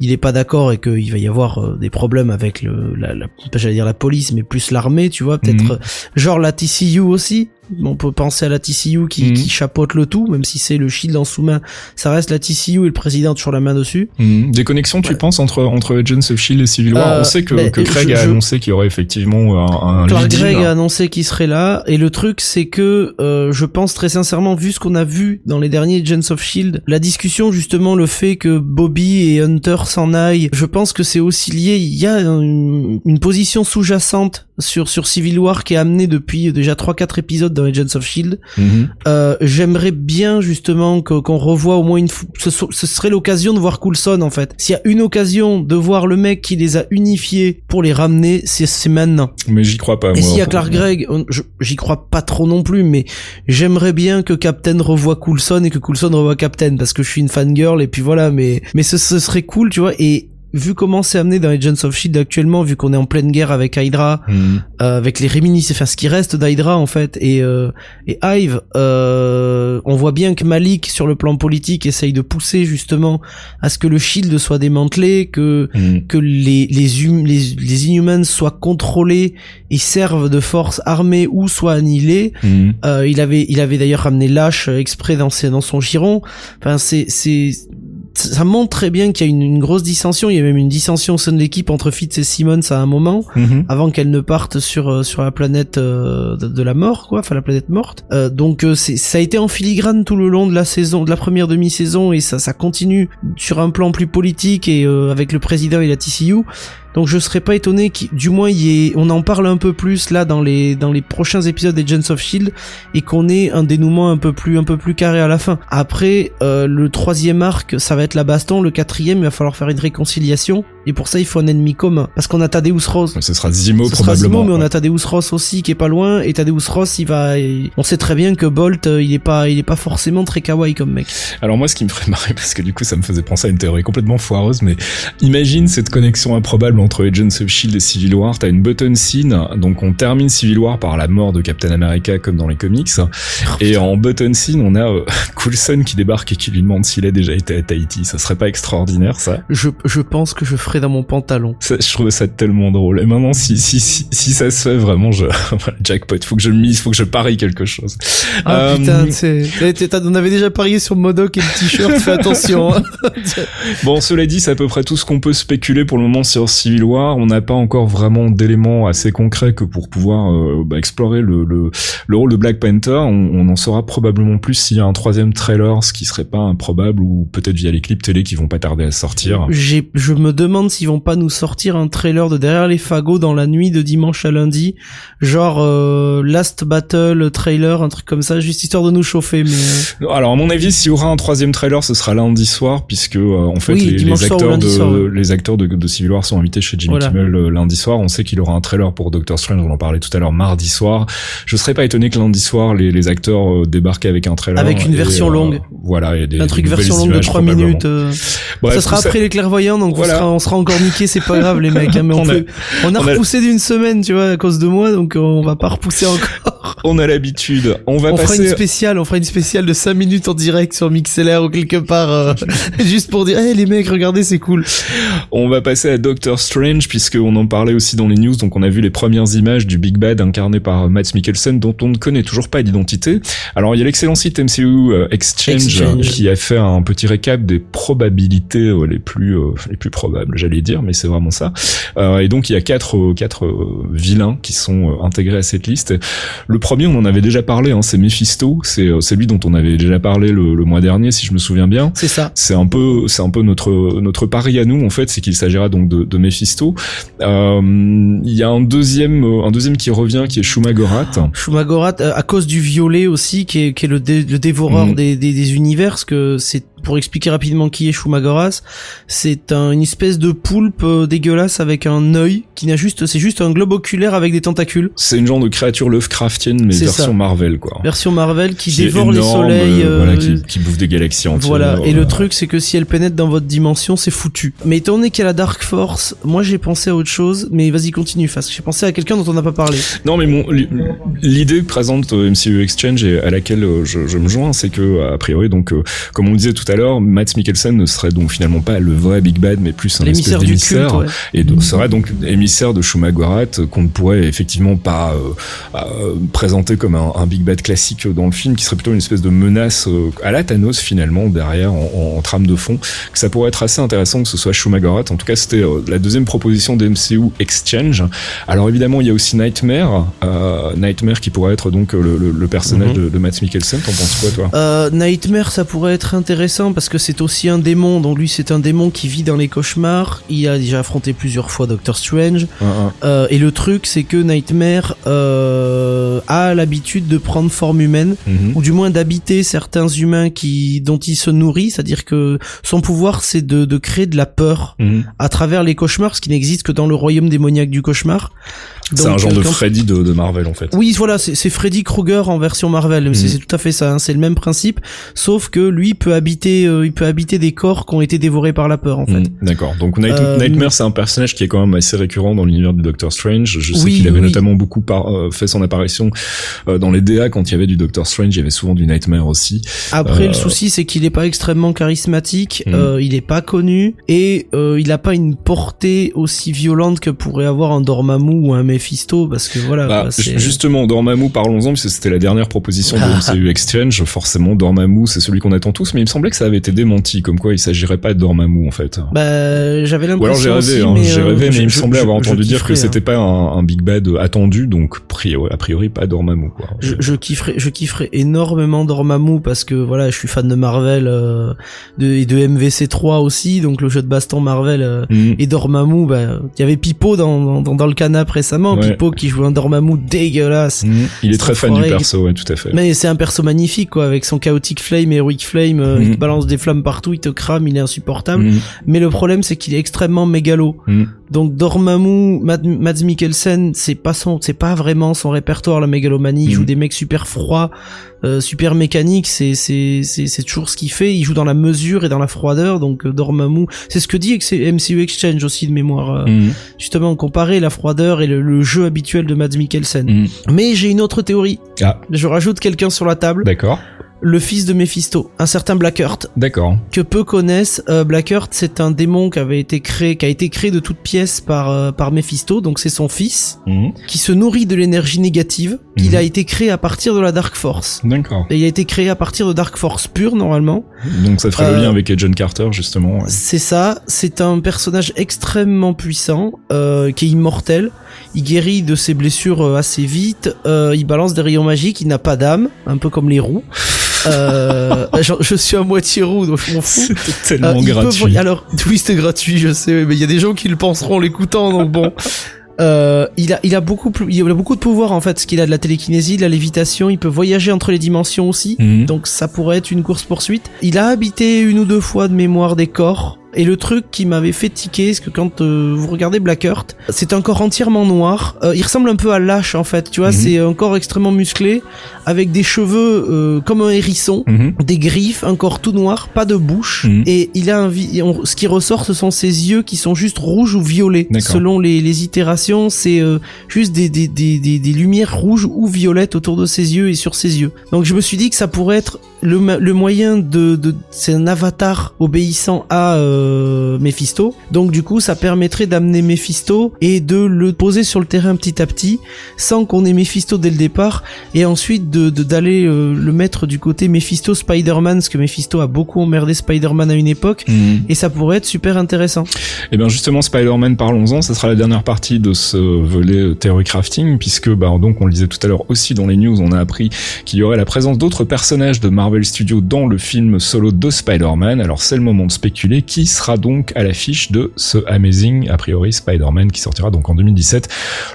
il est pas d'accord et qu'il va y avoir des problèmes avec le, la, la j'allais dire la police, mais plus l'armée, tu vois, peut-être euh, genre la TCU aussi. On peut penser à la TCU qui, Mhm. qui chapeaute le tout, même si c'est le shield en sous-main, ça reste la TCU et le président toujours la main dessus. Mhm. Des connexions, tu Ouais. penses, entre, entre Agents of Shield et Civil War Euh, On sait que, que Craig je- a je- annoncé qu'il y aurait effectivement un, un Clark. Gregg a annoncé qu'il serait là et le truc c'est que euh, je pense très sincèrement vu ce qu'on a vu dans les derniers Agents of Shield, la discussion justement le fait que Bobby et Hunter s'en aillent, je pense que c'est aussi lié, il y a une, une position sous-jacente sur sur Civil War qui est amenée depuis déjà 3 4 épisodes dans Agents of Shield. Mhm. Euh, j'aimerais bien justement que- qu'on revoie au moins une fois. Ce, serait l'occasion de voir Coulson en fait. S'il y a une occasion de voir le mec qui les a unifiés pour les ramener, c'est maintenant. Mais j'y crois pas. Et s'il y a Clark Gregg, j'y crois pas trop non plus, mais j'aimerais bien que Captain revoie Coulson et que Coulson revoie Captain parce que je suis une fangirl et puis voilà, mais mais ce, ce serait cool, tu vois. Et vu comment c'est amené dans Agents of Shield actuellement, vu qu'on est en pleine guerre avec Hydra, Mhm. euh, avec les réminiscences, enfin ce qui reste d'Hydra en fait, et euh, et Hive, euh, on voit bien que Malik sur le plan politique essaye de pousser justement à ce que le Shield soit démantelé, que Mhm. que les les, hum- les les Inhumans soient contrôlés et servent de force armée ou soient annihilés. Mhm. Euh, il avait il avait d'ailleurs ramené Lash euh, exprès dans ses, dans son giron. Enfin c'est c'est ça montre très bien qu'il y a une, une grosse dissension. Il y a même une dissension au sein de l'équipe entre Fitz et Simmons à un moment Mhm. avant qu'elle ne parte sur euh, sur la planète euh, de, de la mort quoi enfin la planète morte Euh, donc euh, ça a été en filigrane tout le long de la saison de la première demi-saison et ça ça continue sur un plan plus politique et euh, avec le président et la TCU donc je serais pas étonné qu'il du moins y ait on en parle un peu plus là dans les dans les prochains épisodes des Agents of Shield et qu'on ait un dénouement un peu plus un peu plus carré à la fin. Après euh, le troisième arc ça va être la baston. Le quatrième il va falloir faire une réconciliation. Et pour ça il faut un ennemi commun. Parce qu'on a Thaddeus Rose Ce sera Zimo ce sera probablement. Zemo, mais on a Thaddeus Ross aussi qui est pas loin. Et Thaddeus Ross il va il- on sait très bien que Bolt euh, il est pas il est pas forcément très kawaii comme mec. Alors moi, ce qui me ferait marrer, parce que du coup, ça me faisait penser à une théorie complètement foireuse, mais imagine cette connexion improbable entre Agents of Shield et Civil War. T'as une button scene, donc on termine Civil War par la mort de Captain America comme dans les comics, et en button scene, on a euh, Coulson qui débarque et qui lui demande s'il a déjà été à Tahiti. Ça serait pas extraordinaire, ça? Je je pense que je ferai dans mon pantalon. Ça, je trouve ça tellement drôle. Et maintenant, si, si, si, si ça se fait vraiment, je, jackpot, faut que je mise, faut que je parie quelque chose. Ah Euh, putain, c'est on avait déjà parié sur Modoc et le t-shirt, fais attention. Bon, cela dit, c'est à peu près tout ce qu'on peut spéculer pour le moment sur Civil War. On n'a pas encore vraiment d'éléments assez concrets que pour pouvoir euh, bah, explorer le, le, le rôle de Black Panther. On, on en saura probablement plus s'il y a un troisième trailer, ce qui serait pas improbable, ou peut-être via les clips télé qui vont pas tarder à sortir. Je me demande s'ils vont pas nous sortir un trailer de derrière les fagots dans la nuit de dimanche à lundi, genre euh, Last Battle trailer, un truc comme ça, juste histoire de nous chauffer mais euh, Alors à mon avis, s'il y aura un troisième trailer, ce sera lundi soir, puisque euh, en fait Oui, les, soir acteurs lundi de soir, ouais. les acteurs de, de Civil War sont invités chez Jimmy Voilà. Kimmel euh, lundi soir. On sait qu'il aura un trailer pour Doctor Strange. On en parlait tout à l'heure mardi soir. Je serais pas étonné que lundi soir les, les acteurs euh, débarquent avec un trailer Avec une et, version euh, longue. Voilà, et des, un truc des version longue de images, 3 probablement. minutes. euh. Bref, ça sera après les clairvoyants, donc Voilà. on, sera, on sera encore niqué, c'est pas grave les mecs. hein, mais on, On a- peut- on a on a- repoussé d'une semaine, tu vois, à cause de moi, donc on va pas repousser encore. On a l'habitude. On va on fera une spéciale, on fera une spéciale de 5 minutes en direct sur MixLR ou quelque part, euh, juste pour dire, hey les mecs, regardez, c'est cool. On va passer à Doctor Strange puisqu'on en parlait aussi dans les news. Donc on a vu les premières images du Big Bad incarné par Matt Mikkelsen dont on ne connaît toujours pas l'identité. Alors il y a l'excellent site MCU euh, Exchange, qui a fait un petit récap des probabilités les plus les plus probables, j'allais dire, mais c'est vraiment ça. et donc il y a quatre quatre vilains qui sont intégrés à cette liste. Le premier, on en avait déjà parlé, hein, c'est Mephisto. C'est c'est lui dont on avait déjà parlé le, le mois dernier, si je me souviens bien. C'est ça. C'est un peu c'est un peu notre notre pari à nous en fait, c'est qu'il s'agira donc de, de Mephisto. Euh, il y a un deuxième un deuxième qui revient qui est Shumagorat. Shumagorat euh, à cause du violet aussi qui est qui est le, le dévoreur mm. des, des, des univers que c'est pour expliquer rapidement qui est Shumagoras, c'est un, une espèce de poulpe euh, dégueulasse avec un œil qui n'a juste, c'est juste un globe oculaire avec des tentacules. C'est une genre de créature Lovecraftienne mais version Marvel quoi. Version Marvel qui, dévore les soleils, euh, voilà, qui, qui, bouffe des galaxies entières. Voilà. Et le truc c'est que si elle pénètre dans votre dimension, c'est foutu. Mais étant donné qu'il y a la Dark Force, moi j'ai pensé à autre chose. Mais vas-y continue, parce que j'ai pensé à quelqu'un dont on n'a pas parlé. Non mais mon l'idée présente MCU Exchange et à laquelle je, je me joins, c'est que a priori donc comme on le disait tout à l'heure, Matt Mikkelsen ne serait donc finalement pas le vrai Big Bad, mais plus un espèce d'émissaire, et serait donc émissaire de Shumagorat qu'on ne pourrait effectivement pas euh, euh, présenter comme un, Big Bad classique dans le film, qui serait plutôt une espèce de menace euh, à la Thanos finalement derrière en, trame de fond. Que ça pourrait être assez intéressant que ce soit Shumagorat. En tout cas, c'était la deuxième proposition de MCU Exchange. Alors évidemment, il y a aussi Nightmare, Nightmare qui pourrait être donc le, personnage mhm. de, de, Matt Mikkelsen. T'en penses quoi, toi? Nightmare, ça pourrait être intéressant parce que c'est aussi un démon. Donc lui, c'est un démon qui vit dans les cauchemars. Il a déjà affronté plusieurs fois Doctor Strange. Euh, et le truc, c'est que Nightmare euh, a l'habitude de prendre forme humaine, mhm. ou du moins d'habiter certains humains qui dont il se nourrit. C'est-à-dire que son pouvoir, c'est de, de créer de la peur mhm. à travers les cauchemars, ce qui n'existe que dans le royaume démoniaque du cauchemar. C'est un genre de Freddy de, de, Marvel en fait. Oui, voilà, c'est Freddy Krueger en version Marvel. C'est mhm. tout à fait ça. Hein, c'est le même principe, sauf que lui peut habiter, euh, il peut habiter des corps qui ont été dévorés par la peur en fait. Mhm. D'accord. Donc euh, Nightmare, c'est un personnage qui est quand même assez récurrent dans l'univers du Doctor Strange. Je sais qu'il avait notamment beaucoup par, euh, fait son apparition dans les DA quand il y avait du Doctor Strange. Il y avait souvent du Nightmare aussi. Après, le souci, c'est qu'il est pas extrêmement charismatique. Mhm. il est pas connu et il a pas une portée aussi violente que pourrait avoir un Dormammu ou un Mephisto parce que voilà. Bah, justement, Dormammu, parlons-en parce que c'était la dernière proposition de MCU Exchange. Forcément, Dormammu, c'est celui qu'on attend tous, mais il me semblait que ça avait été démenti, comme quoi il s'agirait pas de Dormammu en fait. Bah, j'avais l'impression. Ou alors j'ai rêvé, hein, j'ai rêvé, euh, mais il me semblait avoir entendu dire que c'était hein. pas un, Big Bad attendu, donc a priori pas Dormammu quoi. Je, je kifferais, je kifferais énormément Dormammu parce que voilà, je suis fan de Marvel euh, de, et de MVC3 aussi, donc le jeu de baston Marvel euh, mm. et Dormammu. Bah, il y avait Pipo dans, dans, dans le canap récemment Pipo qui joue un Dormammu dégueulasse. Mhm. Il est très fan du perso, ouais, tout à fait. Mais c'est un perso magnifique, quoi, avec son chaotic flame, heroic flame, euh, mhm. te balance des flammes partout, il te crame, il est insupportable. Mhm. Mais le problème, c'est qu'il est extrêmement mégalo. Donc Dormammu, Mads Mikkelsen, c'est pas son, c'est pas vraiment son répertoire la mégalomanie. Il joue des mecs super froids, euh, super mécaniques. C'est c'est c'est c'est toujours ce qu'il fait. Il joue dans la mesure et dans la froideur. Donc euh, Dormammu, c'est ce que dit MCU Exchange aussi de mémoire. Euh, justement, comparer la froideur et le, jeu habituel de Mads Mikkelsen. Mais j'ai une autre théorie. Ah. Je rajoute quelqu'un sur la table. D'accord le fils de Mephisto, un certain Blackheart. D'accord. Que peu connaissent. Euh, Blackheart, c'est un démon qui avait été créé, qui a été créé de toutes pièces par euh, par Mephisto. Donc c'est son fils mhm. qui se nourrit de l'énergie négative. Il mhm. a été créé à partir de la Dark Force. D'accord. Et il a été créé à partir de Dark Force pure normalement. Donc ça ferait le lien euh, avec John Carter justement. C'est ça. C'est un personnage extrêmement puissant qui est immortel. Il guérit de ses blessures assez vite. il balance des rayons magiques. Il n'a pas d'âme, un peu comme les roues. Euh, je suis à moitié roux, donc je m'en fous. C'était tellement euh, gratuit. Alors, oui, c'était gratuit, je sais, mais il y a des gens qui le penseront en l'écoutant, donc bon. Euh, il a, il a beaucoup plus, il a beaucoup de pouvoir en fait, parce qu'il a de la télékinésie, de la lévitation, il peut voyager entre les dimensions aussi, mhm. donc ça pourrait être une course poursuite. Il a habité une ou deux fois de mémoire des corps, et le truc qui m'avait fait tiquer, c'est que quand euh, vous regardez Blackheart, c'est un corps entièrement noir. Euh, il ressemble un peu à Lash en fait, tu vois, mhm. c'est un corps extrêmement musclé, avec des cheveux euh, comme un hérisson, mhm. des griffes, un corps tout noir, pas de bouche, mhm. et il a un ce qui ressort, ce sont ses yeux qui sont juste rouges ou violets. Selon les, les itérations, c'est juste des, des, des, des, des lumières rouges ou violettes autour de ses yeux et sur ses yeux. Donc je me suis dit que ça pourrait être le, le moyen de, de c'est un avatar obéissant à euh, Mephisto. Donc du coup, ça permettrait d'amener Mephisto et de le poser sur le terrain petit à petit, sans qu'on ait Mephisto dès le départ, et ensuite de d'aller euh, le mettre du côté Mephisto Spider-Man, parce que Mephisto a beaucoup emmerdé Spider-Man à une époque, Mhm. et ça pourrait être super intéressant. Et bien justement Spider-Man parlons-en, ça sera la dernière partie de ce volet euh, theory crafting puisque bah donc on le disait tout à l'heure aussi dans les news, on a appris qu'il y aurait la présence d'autres personnages de Marvel Studios dans le film solo de Spider-Man. Alors c'est le moment de spéculer qui sera donc à l'affiche de ce Amazing a priori Spider-Man qui sortira donc en 2017.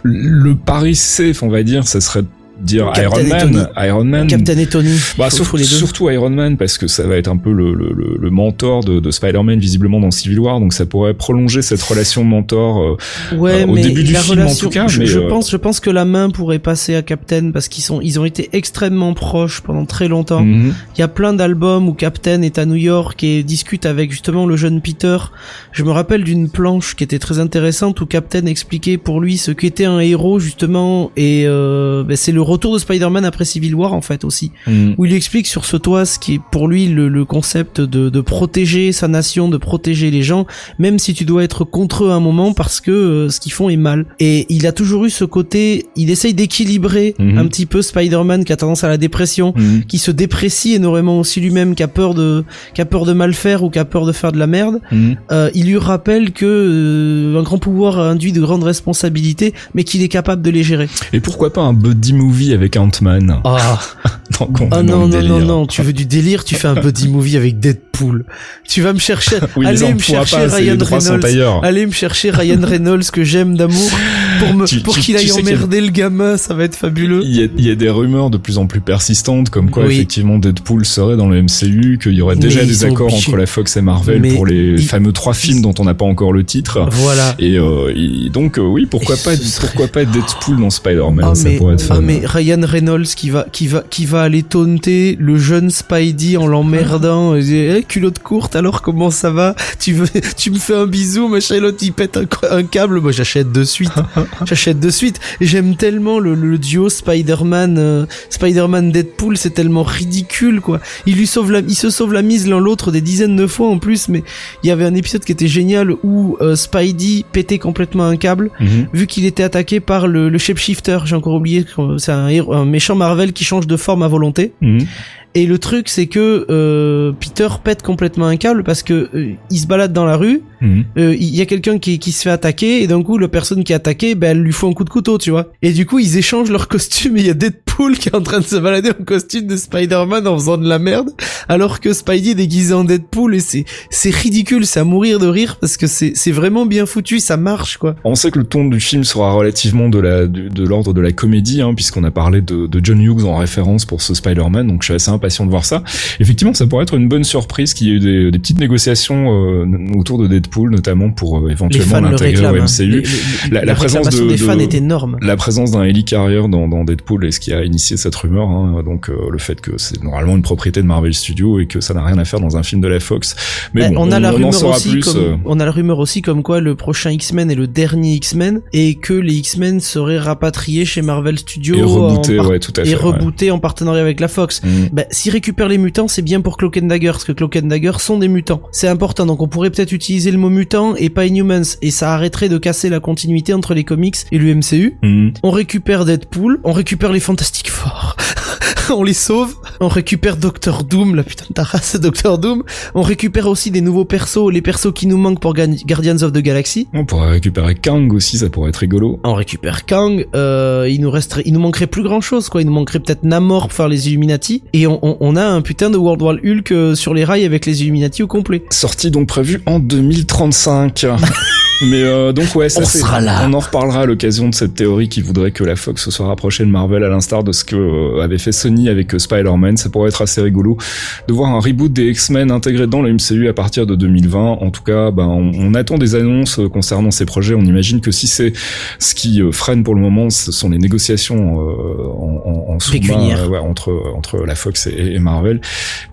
Le pari safe, on va dire, ça serait dire Captain Iron Man. Iron Man. Captain et Tony, Bah, surtout, les deux. surtout Iron Man parce que ça va être un peu le, le, le- mentor de, de Spider-Man visiblement dans Civil War donc ça pourrait prolonger cette relation mentor euh, Ouais, euh, au mais début du la film, en relation, tout cas, je, mais, je euh, pense, je pense que la main pourrait passer à Captain parce qu'ils sont, ils ont été extrêmement proches pendant très longtemps. mhm. Il y a plein d'albums où Captain est à New York et discute avec justement le jeune Peter. Je me rappelle d'une planche qui était très intéressante où Captain expliquait pour lui ce qu'était un héros justement et euh, ben, c'est le retour de Spider-Man après Civil War en fait aussi Mhm. où il explique sur ce toit ce qui est pour lui le, le concept de, de protéger sa nation, de protéger les gens, même si tu dois être contre eux à un moment parce que euh, ce qu'ils font est mal. Et il a toujours eu ce côté, il essaye d'équilibrer Mhm. un petit peu Spider-Man qui a tendance à la dépression, Mhm. qui se déprécie énormément aussi lui-même, qui a peur de, qui a peur de mal faire ou qui a peur de faire de la merde. Mhm. Euh, il lui rappelle que euh, un grand pouvoir induit de grandes responsabilités, mais qu'il est capable de les gérer. Et pourquoi pas un buddy movie avec Ant-Man Ah. Oh dans non, non, délire. non, non, tu veux du délire, tu fais un buddy movie avec Deadpool. Tu vas me chercher, Oui, allez me chercher pas, Ryan Reynolds. Allez me chercher Ryan Reynolds que j'aime d'amour pour me, Tu- pour tu- qu'il aille a- emmerder le gamin, ça va être fabuleux. Il y, a, il y a des rumeurs de plus en plus persistantes comme quoi Oui. effectivement Deadpool serait dans le MCU, qu'il y aurait déjà Mais des accords obligés. entre la Fox et Marvel Mais pour les ils- fameux trois films dont on n'a pas encore le titre. Voilà. Et, euh, et donc euh, oui, pourquoi Et pas, serait- pourquoi pas Deadpool dans Spider-Man, Ah ça mais, pourrait être ah fun. mais Ryan Reynolds qui va qui va qui va aller taunter le jeune Spidey en l'emmerdant dit, Eh, culotte courte alors comment ça va? Tu veux tu me fais un bisou machin l'autre il pète un, un câble moi j'achète de suite j'achète de suite j'aime tellement le, le duo Spider-Man euh, Spider-Man Deadpool c'est tellement ridicule quoi il lui sauve la il se sauve la mise l'un l'autre des dizaines de fois en plus mais il y avait un épisode qui était génial où euh, Spidey pétait complètement un câble Mhm. vu qu'il était attaqué par le, le shapeshifter, j'ai encore oublié, c'est un, un méchant Marvel qui change de forme à volonté. Mhm. Et le truc, c'est que euh, Peter pète complètement un câble parce que euh, il se balade dans la rue, Mhm. euh, il y a quelqu'un qui, qui se fait attaquer et d'un coup, la personne qui est attaquée, ben, elle lui faut un coup de couteau, tu vois. Et du coup, ils échangent leurs costumes et il y a Deadpool qui est en train de se balader en costume de Spider-Man en faisant de la merde, alors que Spidey est déguisé en Deadpool et c'est c'est ridicule, c'est à mourir de rire parce que c'est c'est vraiment bien foutu, ça marche quoi. On sait que le ton du film sera relativement de la de, de l'ordre de la comédie, hein, puisqu'on a parlé de, de John Hughes en référence pour ce Spider-Man, donc je suis assez impatient de voir ça. Effectivement, ça pourrait être une bonne surprise qu'il y ait eu des, des petites négociations euh, autour de Deadpool, notamment pour euh, éventuellement l'intégrer au hein. MCU. Les- les- La- la la présence de- des fans de- est énorme. La présence d'un hélicarrière dans, dans Deadpool est ce qui a initié cette rumeur, hein, donc euh, le fait que c'est normalement une propriété de Marvel Studios et que ça n'a rien à faire dans un film de la Fox. Mais Eh, bon, on a la en rumeur saura aussi plus. comme euh, on a la rumeur aussi comme quoi le prochain X-Men est le dernier X-Men et que les X-Men seraient rapatriés chez Marvel Studios et rebooté, en par- ouais, tout à fait. et ouais. rebootés en partenariat avec la Fox. Mm. Bah, s'ils récupèrent les mutants, c'est bien pour Cloak and Dagger, parce que Cloak and Dagger sont des mutants. C'est important, donc on pourrait peut-être utiliser le mot mutant et pas Inhumans, et ça arrêterait de casser la continuité entre les comics et le MCU. Mm. On récupère Deadpool, on récupère les Fantastic Four, on les sauve, on récupère Doctor Doom, la putain de ta race, Doctor Doom, on récupère aussi des nouveaux persos, les persos qui nous manquent pour Guardians of the Galaxy. On pourrait récupérer Kang aussi, ça pourrait être rigolo. On récupère Kang, euh, il nous resterait, il nous manquerait plus grand chose quoi, il nous manquerait peut-être Namor pour faire les Illuminati, et on, on, on a un putain de World War Hulk euh, sur les rails avec les Illuminati au complet. Sortie donc prévue en 2035. Mais euh, donc ouais, ça On sera là. on en reparlera à l'occasion de cette théorie qui voudrait que la Fox se soit rapprochée de Marvel à l'instar de ce que euh, avait fait Sony avec euh, Spider-Man. Ça pourrait être assez rigolo de voir un reboot des X-Men intégré dans le MCU à partir de 2020. En tout cas, ben, on, on attend des annonces euh, concernant ces projets. On imagine que si c'est ce qui euh, freine pour le moment, ce sont les négociations en, en, en sous-main, ouais, entre entre la Fox et, et Marvel.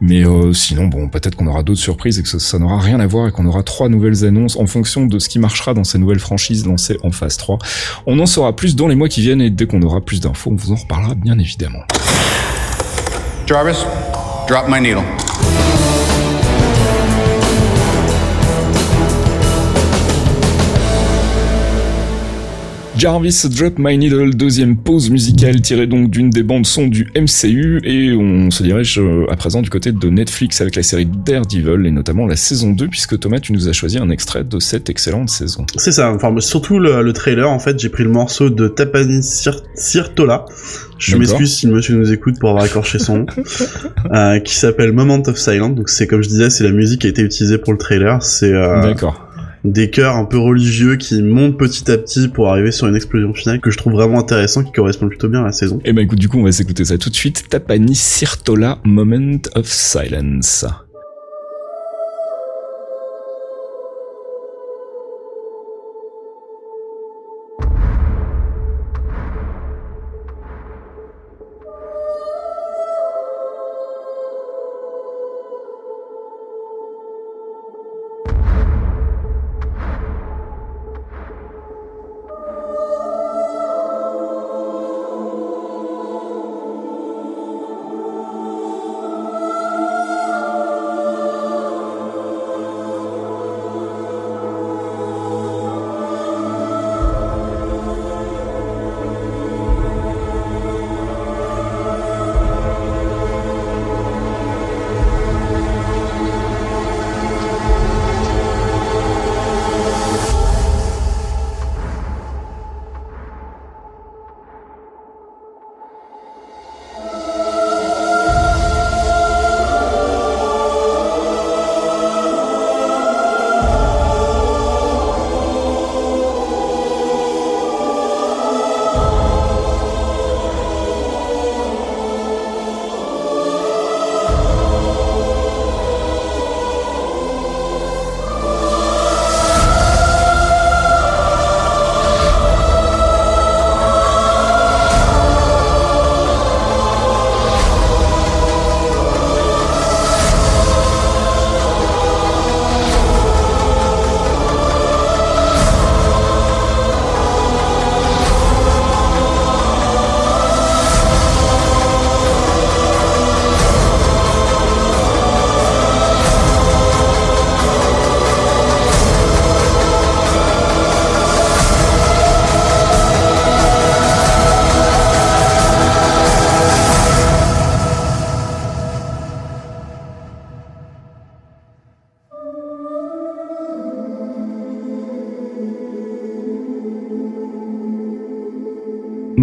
Mais euh, sinon, bon, peut-être qu'on aura d'autres surprises et que ça, ça n'aura rien à voir et qu'on aura trois nouvelles annonces en fonction de ce qui marchera dans ces nouvelles franchises lancées en phase 3. On en saura plus dans les mois qui viennent et dès qu'on aura plus d'infos, on vous en reparlera bien évidemment. Jarvis, Drop my needle. Jarvis Drop My Needle, deuxième pause musicale tirée donc d'une des bandes son du MCU et on se dirige euh, à présent du côté de Netflix avec la série Daredevil et notamment la saison 2 puisque Thomas tu nous as choisi un extrait de cette excellente saison. C'est ça, enfin surtout le, trailer en fait j'ai pris le morceau de Tapani Sirtola, je m'excuse si le monsieur nous écoute pour avoir écorché son nom, euh, qui s'appelle Moment of Silence, donc c'est comme je disais c'est la musique qui a été utilisée pour le trailer, c'est... Euh, D'accord des chœurs un peu religieux qui montent petit à petit pour arriver sur une explosion finale que je trouve vraiment intéressant, qui correspond plutôt bien à la saison. Et eh ben écoute, du coup, on va s'écouter ça tout de suite. Tapani Sirtola, Moment of Silence.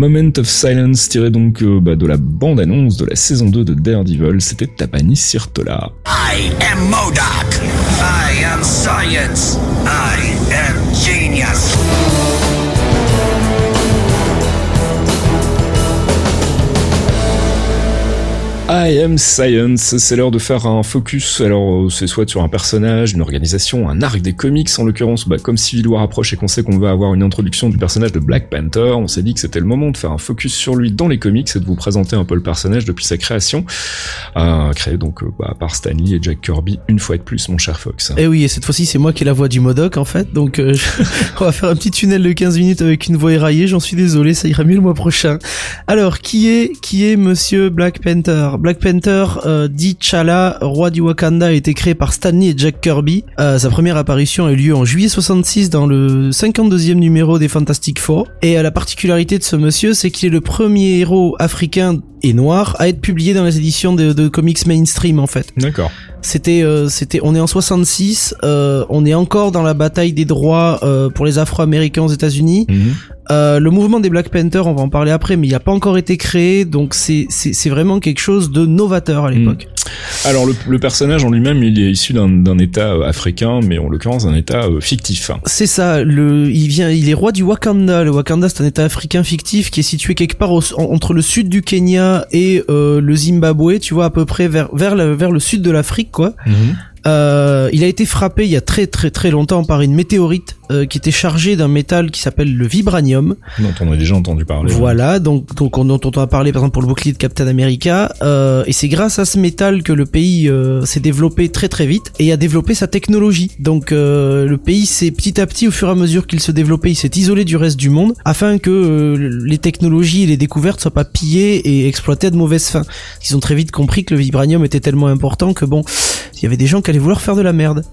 Moment of Silence tiré donc euh, bah, de la bande-annonce de la saison 2 de Daredevil, c'était Tapani Sirtola. I am Science, c'est l'heure de faire un focus, alors euh, c'est soit sur un personnage, une organisation, un arc des comics, en l'occurrence, bah, comme Civil War approche et qu'on sait qu'on va avoir une introduction du personnage de Black Panther, on s'est dit que c'était le moment de faire un focus sur lui dans les comics et de vous présenter un peu le personnage depuis sa création, euh, créé donc euh, bah, par Stanley et Jack Kirby, une fois de plus, mon cher Fox. Et eh oui, et cette fois-ci c'est moi qui ai la voix du Modoc en fait, donc euh, on va faire un petit tunnel de 15 minutes avec une voix éraillée, j'en suis désolé, ça ira mieux le mois prochain. Alors, qui est, qui est monsieur Black Panther? Black Panther, euh, dit Chala, roi du Wakanda, a été créé par Stanley et Jack Kirby. Euh, sa première apparition a eu lieu en juillet 66 dans le 52e numéro des Fantastic Four. Et euh, la particularité de ce monsieur, c'est qu'il est le premier héros africain et noir à être publié dans les éditions de, comics mainstream en fait. D'accord. C'était, c'était, on est en 66, on est encore dans la bataille des droits pour les Afro-Américains aux États-Unis. Mhm. Euh, le mouvement des Black Panthers, on va en parler après, mais il n'a pas encore été créé, donc c'est c'est vraiment quelque chose de novateur à l'époque. Hmm. Alors le, personnage en lui-même, il est issu d'un État euh, africain, mais en l'occurrence d'un État euh, fictif. C'est ça. Le, il vient, il est roi du Wakanda. Le Wakanda, c'est un État africain fictif qui est situé quelque part entre le sud du Kenya et le Zimbabwe. Tu vois à peu près vers vers le, vers le sud de l'Afrique, quoi. Mhm. Euh, il a été frappé il y a très très très longtemps par une météorite euh, qui était chargé d'un métal qui s'appelle le vibranium. Dont on a déjà entendu parler. Voilà, donc, donc on, dont on a parlé par exemple pour le bouclier de Captain America. Euh, et c'est grâce à ce métal que le pays euh, s'est développé très très vite et a développé sa technologie. Donc le pays s'est petit à petit, au fur et à mesure qu'il se développait, il s'est isolé du reste du monde afin que les technologies et les découvertes soient pas pillées et exploitées à de mauvaises fins. Ils ont très vite compris que le vibranium était tellement important que bon, il y avait des gens qui allaient vouloir faire de la merde.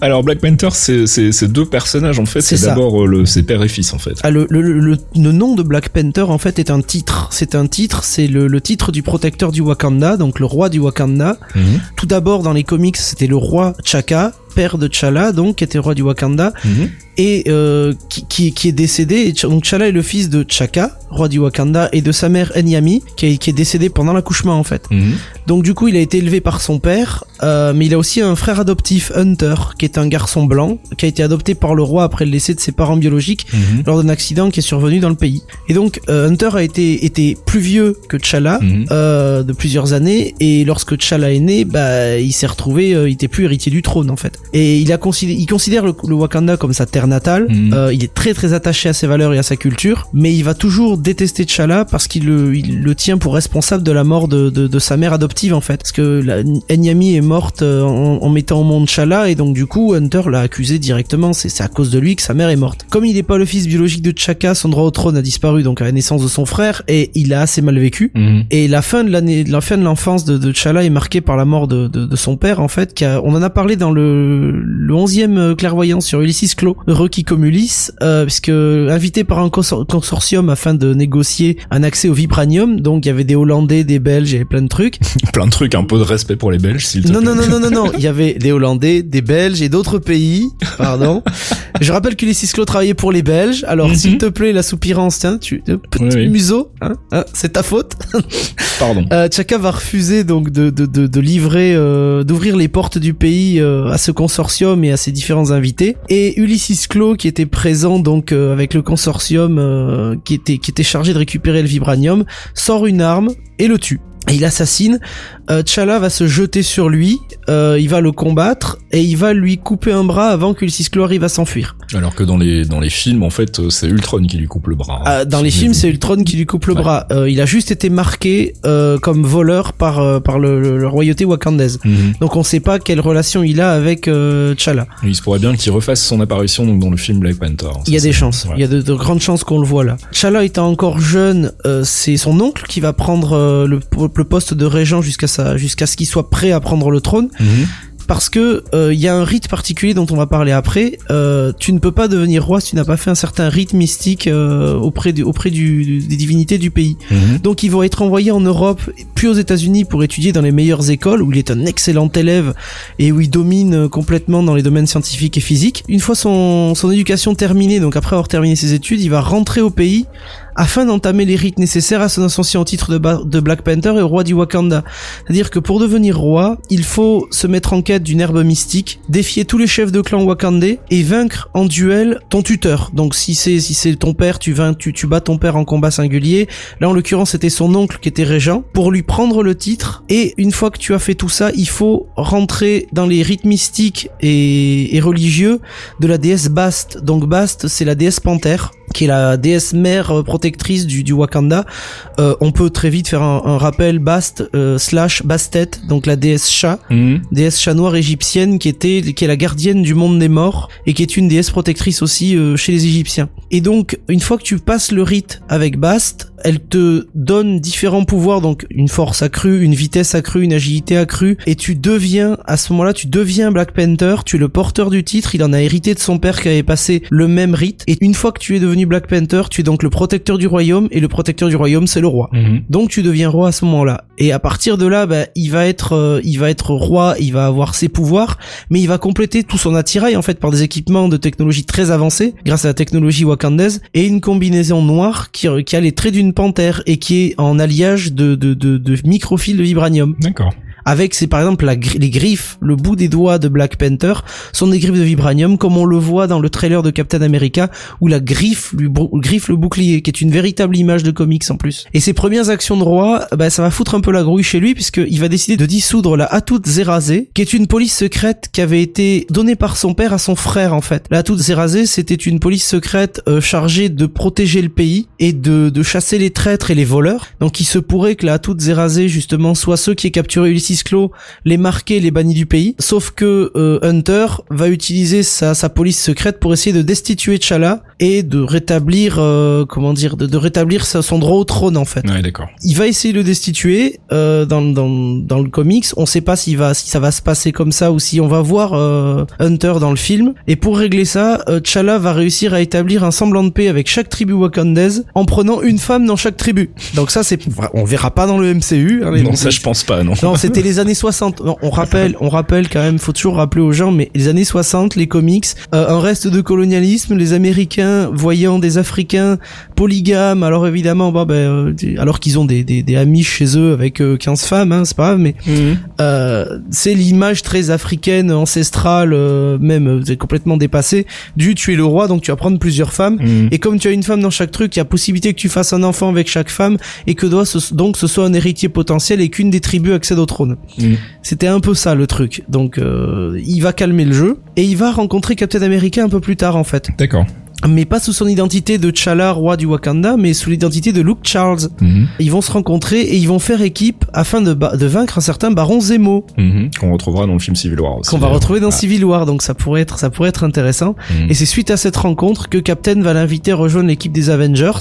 Alors Black Panther, c'est deux personnages en fait. C'est d'abord le c'est père et fils en fait. Ah, le, le, le, le, nom de Black Panther en fait est un titre. C'est un titre, c'est le, le, titre du protecteur du Wakanda, donc le roi du Wakanda. Mhm. Tout d'abord dans les comics, c'était le roi Chaka, père de T'Challa, donc qui était roi du Wakanda. Mhm et euh, qui, qui, qui, est décédé. Donc T'Challa est le fils de Chaka, roi du Wakanda, et de sa mère Enyami, qui est, qui est décédée pendant l'accouchement en fait. Mhm. Donc du coup, il a été élevé par son père, euh, mais il a aussi un frère adoptif, Hunter, qui est un garçon blanc, qui a été adopté par le roi après le décès de ses parents biologiques mhm. lors d'un accident qui est survenu dans le pays. Et donc euh, Hunter a été, plus vieux que T'Challa euh, de plusieurs années, et lorsque T'Challa est né, bah il s'est retrouvé, euh, il était plus héritier du trône en fait. Et il a considéré, il considère le, le Wakanda comme sa terre natal. Mhm. Euh, il est très très attaché à ses valeurs et à sa culture, mais il va toujours détester T'Challa parce qu'il le, il le tient pour responsable de la mort de, de, de sa mère adoptive en fait. Parce que la, Enyami est morte euh, en, en, mettant au monde T'Challa et donc du coup Hunter l'a accusé directement. C'est à cause de lui que sa mère est morte. Comme il n'est pas le fils biologique de T'Chaka, son droit au trône a disparu donc à la naissance de son frère et il a assez mal vécu. Mhm. Et la fin de l'année, la fin de l'enfance de, de T'Challa est marquée par la mort de, de, de son père en fait. Qui a, on en a parlé dans le, le 11e clairvoyant sur Ulysses Clos requis comme Ulysse, euh, puisque invité par un consortium afin de négocier un accès au vibranium, donc il y avait des Hollandais, des Belges, il y avait plein de trucs. plein de trucs, un peu de respect pour les Belges, s'il te non, Non, non, non, non, non, il y avait des Hollandais, des Belges et d'autres pays, pardon. Je rappelle que les Clos travaillaient pour les Belges, alors mhm. s'il te plaît, la soupirance, tiens, tu, petit museau, hein, hein, c'est ta faute. pardon. Euh, Chaka va refuser donc de, de, de, de livrer, euh, d'ouvrir les portes du pays euh, à ce consortium et à ses différents invités. Et Ulysses Clos, qui était présent donc euh, avec le consortium euh, qui était qui était chargé de récupérer le vibranium, sort une arme et le tue. Et il assassine euh, T'Challa va se jeter sur lui, euh, il va le combattre et il va lui couper un bras avant que Clo arrive à s'enfuir. Alors que dans les dans les films en fait euh, c'est Ultron qui lui coupe le bras. Hein. Ah, dans les films c'est Ultron qui lui coupe le bras. Euh, il a juste été marqué euh, comme voleur par par le, le, royauté wakandaise. Mhm. Donc on sait pas quelle relation il a avec T'Challa. Il se pourrait bien qu'il refasse son apparition donc dans le film Black Panther. Il y a des chances. Il y a de, de, grandes chances qu'on le voit là. T'Challa étant encore jeune, c'est son oncle qui va prendre le, le poste de régent jusqu'à sa jusqu'à ce qu'il soit prêt à prendre le trône. Mhm parce que il euh, y a un rite particulier dont on va parler après. Euh, tu ne peux pas devenir roi si tu n'as pas fait un certain rite mystique euh, auprès du, auprès du, des divinités du pays. Mhm. Donc ils vont être envoyés en Europe puis aux États-Unis pour étudier dans les meilleures écoles où il est un excellent élève et où il domine complètement dans les domaines scientifiques et physiques. Une fois son, son éducation terminée, donc après avoir terminé ses études, il va rentrer au pays afin d'entamer les rites nécessaires à son ascension au titre de, Black Panther et roi du Wakanda. C'est-à-dire que pour devenir roi, il faut se mettre en quête d'une herbe mystique, défier tous les chefs de clan wakandais et vaincre en duel ton tuteur. Donc si c'est si c'est ton père, tu, vains, tu tu bats ton père en combat singulier. Là en l'occurrence c'était son oncle qui était régent pour lui prendre le titre. Et une fois que tu as fait tout ça, il faut rentrer dans les rites mystiques et, et religieux de la déesse Bast. Donc Bast c'est la déesse panthère qui est la déesse mère euh, protectrice du, du Wakanda. Euh, on peut très vite faire un, un rappel Bast euh, slash Bastet, donc la déesse chat, mhm. déesse chat noire égyptienne qui était qui est la gardienne du monde des morts et qui est une déesse protectrice aussi euh, chez les Égyptiens. Et donc une fois que tu passes le rite avec Bast, elle te donne différents pouvoirs, donc une force accrue, une vitesse accrue, une agilité accrue, et tu deviens, à ce moment-là, tu deviens Black Panther, tu es le porteur du titre, il en a hérité de son père qui avait passé le même rite, et une fois que tu es devenu Black Panther, tu es donc le protecteur du royaume, et le protecteur du royaume, c'est le roi. Mhm. Donc tu deviens roi à ce moment-là. Et à partir de là, bah, il va être, euh, il va être roi, il va avoir ses pouvoirs, mais il va compléter tout son attirail, en fait, par des équipements de technologie très avancés, grâce à la technologie wakandaise, et une combinaison noire qui, qui a les traits d'une panthère et qui est en alliage de, de, de, de microfils de vibranium. D'accord. Avec c'est par exemple la, les griffes, le bout des doigts de Black Panther sont des griffes de vibranium comme on le voit dans le trailer de Captain America où la griffe lui griffe le bouclier qui est une véritable image de comics en plus. Et ses premières actions de roi, bah ça va foutre un peu la grouille chez lui puisqu'il va décider de dissoudre la Hatut Zerazé qui est une police secrète qui avait été donnée par son père à son frère en fait. La Hatut Zerazé c'était une police secrète euh, chargée de protéger le pays et de, de chasser les traîtres et les voleurs. Donc il se pourrait que la Hatut Zerazé justement soit ceux qui aient capturé Ulysses Claw, les marqués, les bannis du pays. Sauf que euh, Hunter va utiliser sa, sa police secrète pour essayer de destituer T'Challa et de rétablir, euh, comment dire, de, de, rétablir son droit au trône en fait. Ouais, d'accord. Il va essayer de le destituer euh, dans, dans, dans le comics. On sait pas s'il va, si ça va se passer comme ça ou si on va voir euh, Hunter dans le film. Et pour régler ça, euh, T'Challa va réussir à établir un semblant de paix avec chaque tribu wakandaise en prenant une femme dans chaque tribu. Donc ça, c'est, on verra pas dans le MCU. Hein, non, ça je pense pas, non. Non, c'était les années 60. On rappelle, on rappelle quand même, faut toujours rappeler aux gens, mais les années 60, les comics, euh, un reste de colonialisme, les Américains voyant des Africains polygames, alors évidemment, bah, euh, alors qu'ils ont des, des, des, amis chez eux avec 15 euh, femmes, hein, c'est pas grave, mais mhm. euh, c'est l'image très africaine, ancestrale, même c'est complètement dépassé du tu es le roi, donc tu vas prendre plusieurs femmes, mhm. et comme tu as une femme dans chaque truc, il y a possibilité que tu fasses un enfant avec chaque femme, et que doit donc ce soit un héritier potentiel et qu'une des tribus accède au trône. Mhm. C'était un peu ça le truc. Donc il va calmer le jeu et il va rencontrer Captain America un peu plus tard en fait. D'accord mais pas sous son identité de T'Challa, roi du Wakanda, mais sous l'identité de Luke Charles. Mhm. Ils vont se rencontrer et ils vont faire équipe afin de, de vaincre un certain Baron Zemo. Mhm. Qu'on retrouvera dans le film Civil War aussi. Qu'on va retrouver dans Civil War, donc ça pourrait être, ça pourrait être intéressant. Mhm. Et c'est suite à cette rencontre que Captain va l'inviter à rejoindre l'équipe des Avengers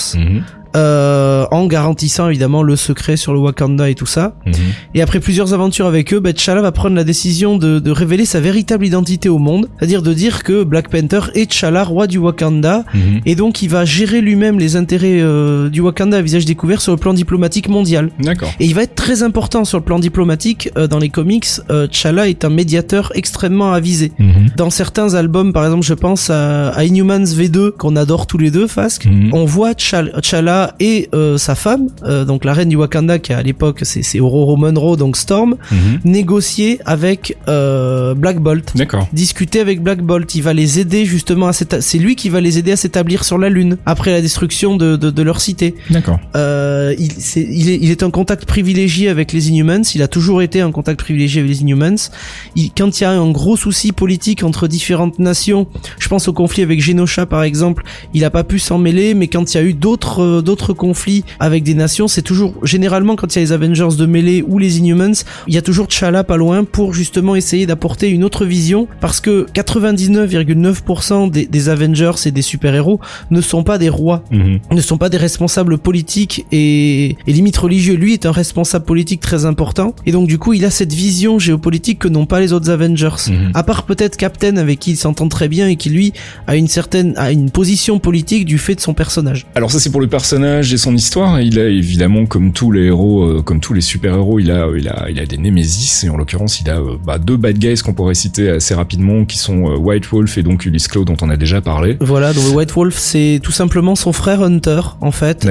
euh, en garantissant évidemment le secret sur le Wakanda et tout ça. Mhm. Et après plusieurs aventures avec eux, bah, T'Challa va prendre la décision de, de, révéler sa véritable identité au monde, c'est-à-dire de dire que Black Panther est T'Challa, roi du Wakanda, mhm. et donc il va gérer lui-même les intérêts euh, du Wakanda à visage découvert sur le plan diplomatique mondial. D'accord. Et il va être très important sur le plan diplomatique euh, dans les comics. Euh, T'Challa est un médiateur extrêmement avisé. Mhm. Dans certains albums, par exemple, je pense à, à Inhumans V2 qu'on adore tous les deux, Fasque. On voit T'Challa et euh, sa femme, euh, donc la reine du Wakanda qui à l'époque c'est Aurora Monroe, donc Storm, mhm. négocier avec euh, Black Bolt. D'accord. Discuter avec Black Bolt. Il va les aider justement à c'est lui qui va les aider à s'établir sur la Lune après la destruction de, de, de leur cité. D'accord. Il, est, il, est, il est un contact privilégié avec les Inhumans. Il a toujours été un contact privilégié avec les Inhumans. Il, quand il y a un gros souci politique entre différentes nations, je pense au conflit avec Genosha par exemple, il a pas pu s'en mêler, mais quand il y a eu d'autres d'autres conflits avec des nations, c'est toujours généralement quand il y a les Avengers de mêlée ou les Inhumans, il y a toujours T'Challa pas loin pour justement essayer d'apporter une autre vision parce que 99,9% des, des, Avengers et des super-héros ne sont pas des rois, mhm. ne sont pas des responsables politiques et, et limite religieux. Lui est un responsable politique très important et donc du coup il a cette vision géopolitique que n'ont pas les autres Avengers. Mhm. À part peut-être Captain avec qui il s'entend très bien et qui lui a une certaine a une position politique du fait de son personnage. Alors ça c'est pour le personnage et son histoire. Il a évidemment, comme tous les héros, euh, comme tous les super-héros, il a, il a, il a des némésis et en l'occurrence, il a euh, bah, deux bad guys qu'on pourrait citer assez rapidement, qui sont euh, White Wolf et donc Ulysse Claw dont on a déjà parlé. Voilà, donc White Wolf, c'est tout simplement son frère Hunter en fait,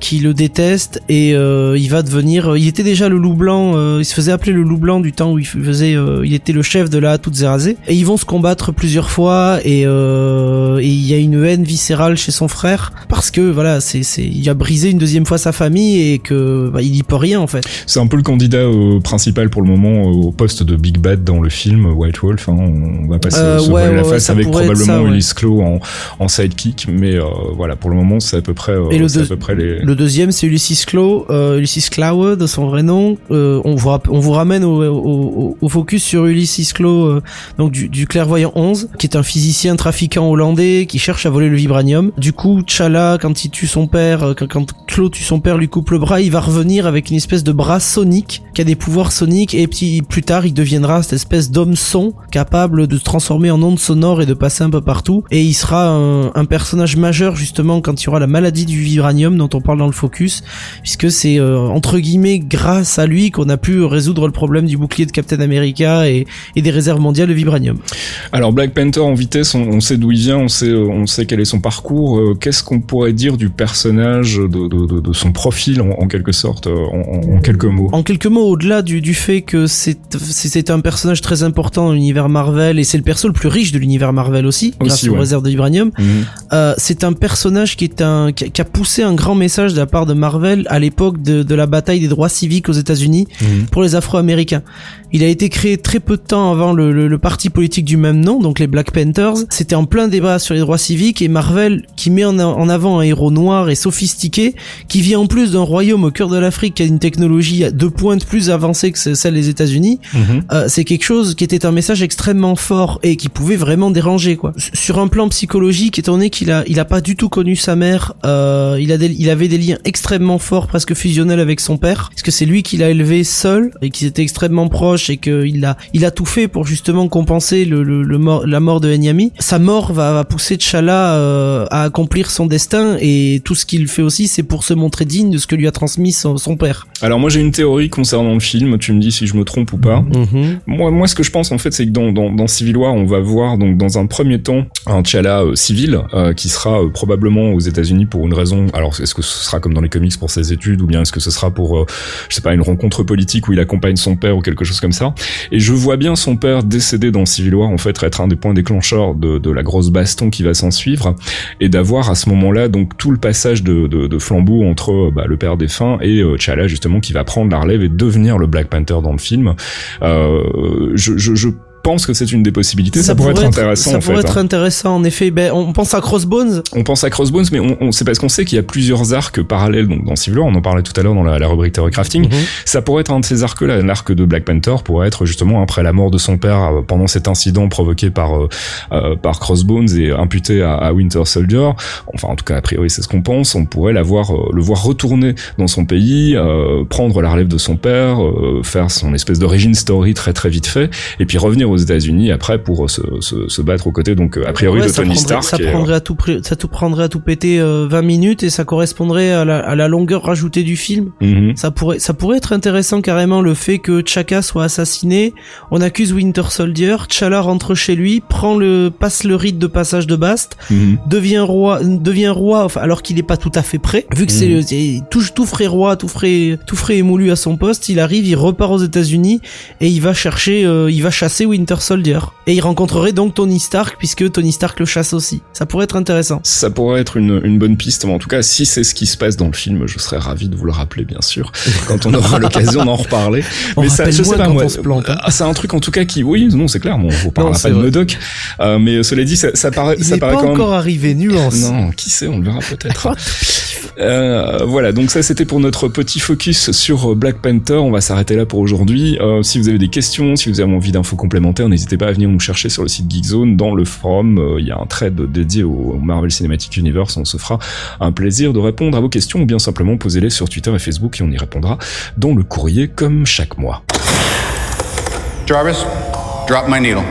qui le déteste et il va devenir. Il était déjà le loup blanc. il se faisait appeler le loup blanc du temps où il faisait. il était le chef de la toute Zérazé et ils vont se combattre plusieurs fois et il y a une haine viscérale chez son frère parce que voilà, c'est il a brisé une deuxième fois sa famille et que bah, il y peut rien en fait. C'est un peu le candidat euh, principal pour le moment au poste de Big Bad dans le film White Wolf. Hein. On va passer euh, ouais, la face avec probablement Ulysse Claw en, en, sidekick, mais euh, voilà pour le moment c'est à peu près. et le, à peu près les... le deuxième c'est Ulysses Claw, Ulysses Claw de son vrai nom. on vous on vous ramène au, au, au, focus sur Ulysses Claw donc du, du, clairvoyant 11 qui est un physicien trafiquant hollandais qui cherche à voler le vibranium. Du coup Chala quand il tue son père euh, quand Claude tue son père, lui coupe le bras, il va revenir avec une espèce de bras sonique qui a des pouvoirs soniques et puis plus tard il deviendra cette espèce d'homme son capable de se transformer en onde sonore et de passer un peu partout et il sera un, personnage majeur justement quand il y aura la maladie du vibranium dont on parle dans le focus puisque c'est euh, entre guillemets grâce à lui qu'on a pu résoudre le problème du bouclier de Captain America et, des réserves mondiales de vibranium. Alors Black Panther en vitesse, on, sait d'où il vient, on sait, on sait quel est son parcours. Qu'est-ce qu'on pourrait dire du personnage, de, son profil en, quelque sorte, en, quelques mots En quelques mots, au-delà du, du fait que c'est un personnage très important dans l'univers Marvel et c'est le perso le plus riche de l'univers Marvel aussi, grâce aux réserves de vibranium. Mhm. Euh, c'est un personnage qui est un qui a poussé un grand message de la part de Marvel à l'époque de, de la bataille des droits civiques aux États-Unis mhm. pour les Afro-Américains. Il a été créé très peu de temps avant le, le, parti politique du même nom, donc les Black Panthers. C'était en plein débat sur les droits civiques et Marvel, qui met en, en avant un héros noir et sophistiqué, qui vient en plus d'un royaume au cœur de l'Afrique qui a une technologie de pointe plus avancée que celle des États-Unis, mhm. euh, c'est quelque chose qui était un message extrêmement fort et qui pouvait vraiment déranger quoi. Sur un plan psychologique, étant donné qu'il a il a pas du tout connu sa mère, euh, il a il avait des liens extrêmement forts, presque fusionnels avec son père, parce que c'est lui qui l'a élevé seul et qui était extrêmement proche et qu'il a il a tout fait pour justement compenser le, le, le mort, la mort de Enyami. Sa mort va, va pousser T'Challa euh, à accomplir son destin et tout ce qu'il fait aussi, c'est pour se montrer digne de ce que lui a transmis son, son père. Alors moi j'ai une théorie concernant le film. Tu me dis si je me trompe ou pas. Mhm. Moi moi ce que je pense en fait c'est que dans, dans, dans Civil War on va voir donc dans un premier temps un T'Challa euh, civil euh, qui sera euh, probablement aux États-Unis pour une raison. Alors est-ce que ce sera comme dans les comics pour ses études ou bien est-ce que ce sera pour je sais pas une rencontre politique où il accompagne son père ou quelque chose comme ça. Et je vois bien son père décédé dans Civil War en fait être un des points déclencheurs de, de la grosse baston qui va s'en suivre et d'avoir à ce moment-là donc tout le passage de, flambeau entre bah, le père défunt et T'Challa justement qui va prendre la relève et devenir le Black Panther dans le film. Euh, pense que c'est une des possibilités. Ça, pourrait, être intéressant. Ça pourrait être hein. intéressant, en effet. Ben, on pense à Crossbones. On pense à Crossbones, mais on, on c'est parce qu'on sait qu'il y a plusieurs arcs parallèles. Donc dans Civil War, on en parlait tout à l'heure dans la, la rubrique Theory Crafting. Mhm. Ça pourrait être un de ces arcs-là. L'arc de Black Panther pourrait être justement après la mort de son père euh, pendant cet incident provoqué par euh, euh, par Crossbones et imputé à, à, Winter Soldier. Enfin, en tout cas, a priori, c'est ce qu'on pense. On pourrait l'avoir, le voir retourner dans son pays, prendre la relève de son père, faire son espèce d'origine story très très vite fait, et puis revenir aux États-Unis après pour se, se, se, battre aux côtés donc a priori de Tony Stark. Ça prendrait à tout ça tout prendrait à tout péter 20 euh, minutes et ça correspondrait à la, à la longueur rajoutée du film. Mhm. Ça pourrait ça pourrait être intéressant carrément le fait que Chaka soit assassiné, on accuse Winter Soldier, T'Challa rentre chez lui, prend le passe le rite de passage de Bast, mhm. devient roi devient roi enfin, alors qu'il est pas tout à fait prêt vu que mhm. c'est tout tout frais roi, tout frais tout frais émoulu à son poste, il arrive, il repart aux États-Unis et il va chercher euh, il va chasser Winter Winter Soldier. Et il rencontrerait donc Tony Stark puisque Tony Stark le chasse aussi. Ça pourrait être intéressant. Ça pourrait être une, une bonne piste, mais en tout cas, si c'est ce qui se passe dans le film, je serais ravi de vous le rappeler, bien sûr, quand on aura l'occasion d'en reparler. mais ça, je sais pas moi. Hein. Ah, c'est un truc en tout cas qui, oui, non, c'est clair, bon, on parlera pas de Modoc, euh, mais cela dit, ça, ça paraît, il ça paraît pas quand encore arrivé, nuance. Non, qui sait, on le verra peut-être. euh, voilà, donc ça c'était pour notre petit focus sur euh, Black Panther. On va s'arrêter là pour aujourd'hui. Euh, si vous avez des questions, si vous avez envie d'infos complémentaires, n'hésitez pas à venir nous chercher sur le site Geekzone, dans le forum. Euh, il y a un thread dédié au Marvel Cinematic Universe. On se fera un plaisir de répondre à vos questions ou bien simplement posez-les sur Twitter et Facebook et on y répondra dans le courrier comme chaque mois. Jarvis, drop my needle.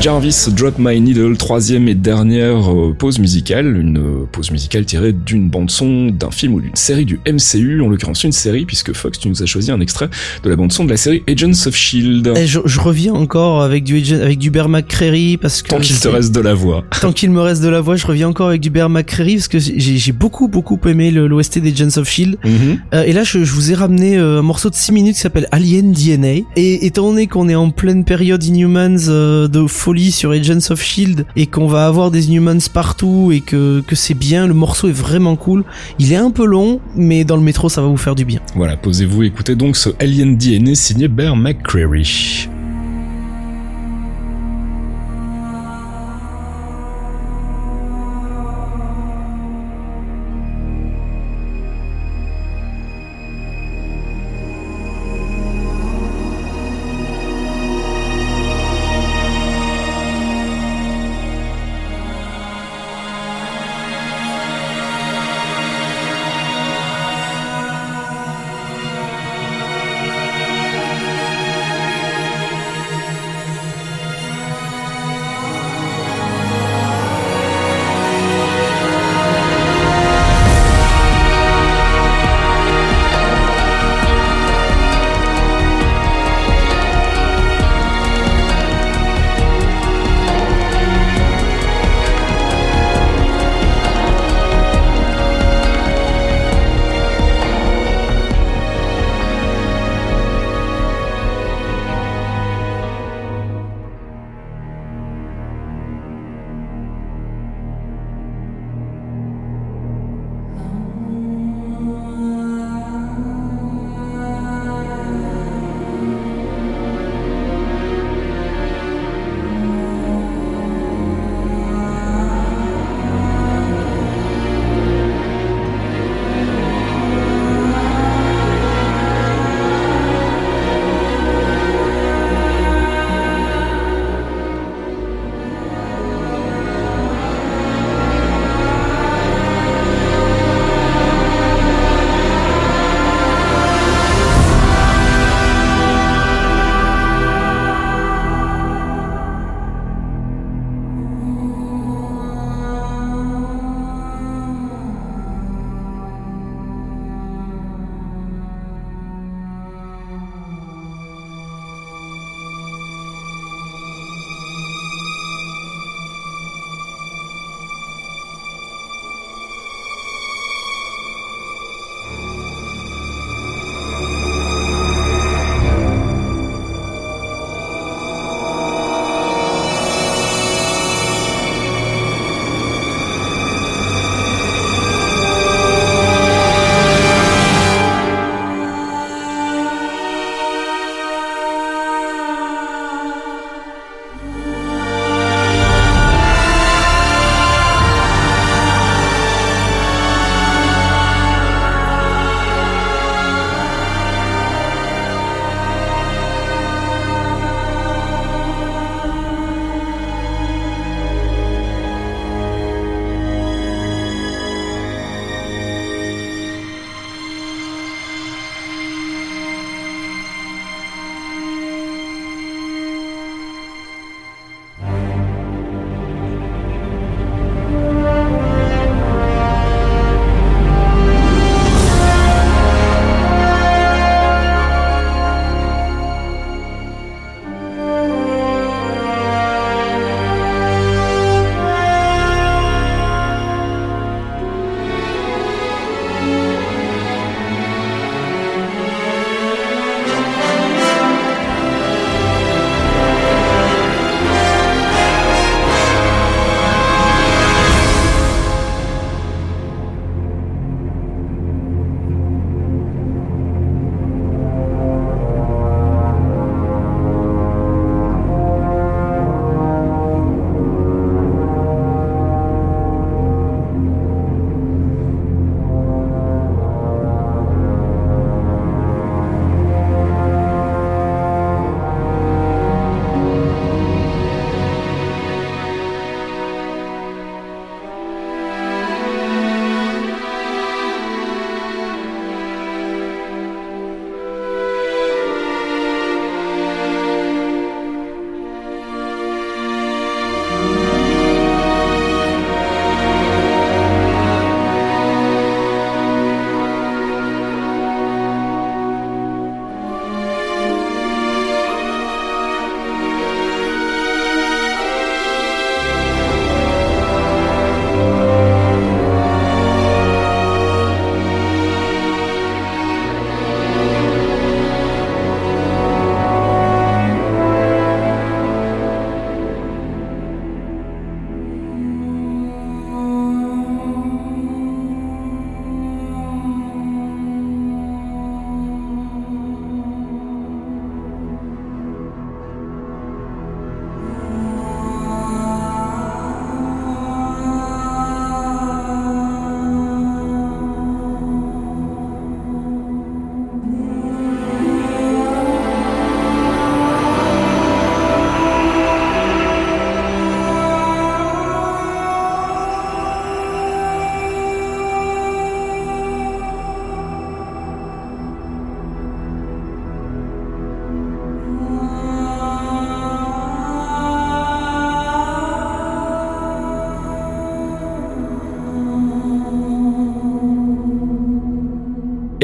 Jarvis Drop My Needle, troisième et dernière euh, pause musicale, une euh, pause musicale tirée d'une bande son, d'un film ou d'une série du MCU, en l'occurrence une série, puisque Fox, tu nous as choisi un extrait de la bande son de la série Agents of Shield. Et je, reviens encore avec du avec du Bear McCreary parce que tant qu'il te reste de la voix. Tant qu'il me reste de la voix, je reviens encore avec du Bear McCreary parce que j'ai beaucoup beaucoup aimé l'OST des Agents of Shield. Mhm. Euh, et là, je, je, vous ai ramené un morceau de 6 minutes qui s'appelle Alien DNA. Et étant donné qu'on est en pleine période Inhumans de sur Agents of Shield et qu'on va avoir des Inhumans partout et que, que c'est bien, le morceau est vraiment cool. Il est un peu long, mais dans le métro ça va vous faire du bien. Voilà, posez-vous, écoutez donc ce Alien DNA signé Bear McCreary.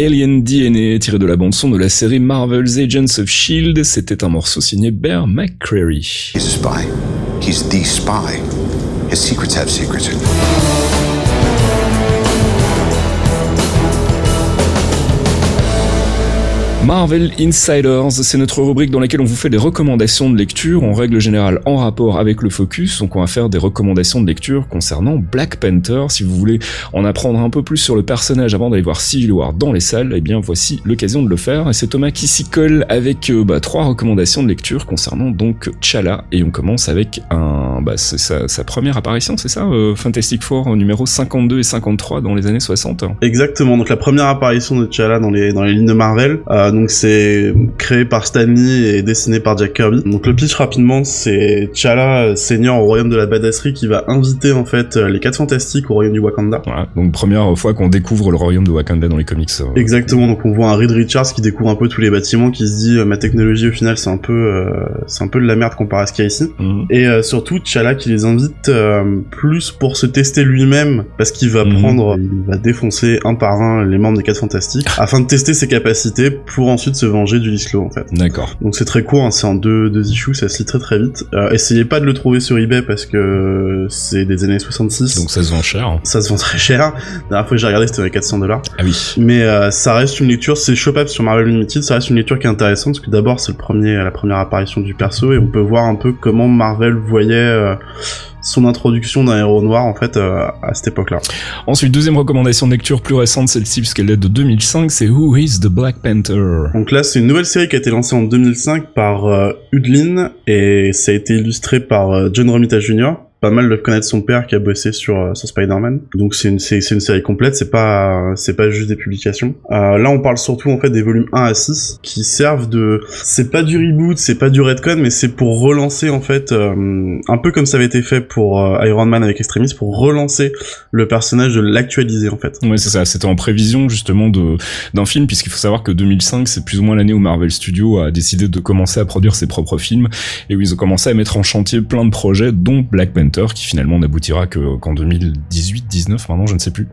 Alien DNA, tiré de la bande-son de la série Marvel's Agents of S.H.I.E.L.D. C'était un morceau signé Bear McCreary. He's a spy. He's the spy. His secrets have secrets. Marvel Insiders, c'est notre rubrique dans laquelle on vous fait des recommandations de lecture, en règle générale en rapport avec le focus, donc on va faire des recommandations de lecture concernant Black Panther. Si vous voulez en apprendre un peu plus sur le personnage avant d'aller voir Civil War dans les salles, eh bien voici l'occasion de le faire. Et c'est Thomas qui s'y colle avec euh, bah, trois recommandations de lecture concernant donc Chala, et on commence avec un, bah, sa, première apparition, c'est ça, euh, Fantastic Four numéro 52 et 53 dans les années 60. Exactement, donc la première apparition de Chala dans les dans les lignes de Marvel. Euh, donc c'est créé par Stanley et dessiné par Jack Kirby. Donc le pitch rapidement, c'est T'Challa, seigneur au royaume de la badasserie, qui va inviter en fait les quatre fantastiques au royaume du Wakanda. Donc première fois qu'on découvre le royaume de Wakanda dans les comics. Euh. Exactement, donc on voit un Reed Richards qui découvre un peu tous les bâtiments, qui se dit euh, ma technologie au final c'est un peu euh, c'est un peu de la merde comparé à ce qu'il y a ici. Mhm. Et surtout T'Challa qui les invite plus pour se tester lui-même parce qu'il va mhm. prendre, il va défoncer un par un les membres des quatre fantastiques afin de tester ses capacités pour ensuite se venger du Lislo en fait. D'accord. Donc c'est très court, hein, c'est en deux, deux issues, ça se lit très très vite. Euh, essayez pas de le trouver sur eBay parce que c'est des années 66. Donc ça se vend cher. Ça se vend très cher. La dernière fois que j'ai regardé c'était 400 dollars. Ah oui. Mais euh, ça reste une lecture, c'est shopable sur Marvel Unlimited, ça reste une lecture qui est intéressante parce que d'abord c'est le premier, la première apparition du perso et on peut voir un peu comment Marvel voyait euh, son introduction d'un héros noir en fait euh, à cette époque-là. Ensuite, deuxième recommandation de lecture plus récente, celle-ci puisqu'elle date de 2005, c'est Who is the Black Panther? Donc là, c'est une nouvelle série qui a été lancée en 2005 par euh, Udlin et ça a été illustré par euh, John Romita Jr pas mal de connaître son père qui a bossé sur, euh, sur Spider-Man. Donc c'est une, c'est, une série complète, c'est pas, c'est pas juste des publications. Euh, là, on parle surtout en fait des volumes 1 à 6 qui servent de, c'est pas du reboot, c'est pas du redcon, mais c'est pour relancer en fait, euh, un peu comme ça avait été fait pour euh, Iron Man avec Extremis, pour relancer le personnage, de l'actualiser en fait. Ouais, c'est ça. C'était en prévision justement de d'un film, puisqu'il faut savoir que 2005 c'est plus ou moins l'année où Marvel Studios a décidé de commencer à produire ses propres films et où ils ont commencé à mettre en chantier plein de projets, dont Black Panther qui finalement n'aboutira que qu'en 2018, 19 maintenant, je ne sais plus.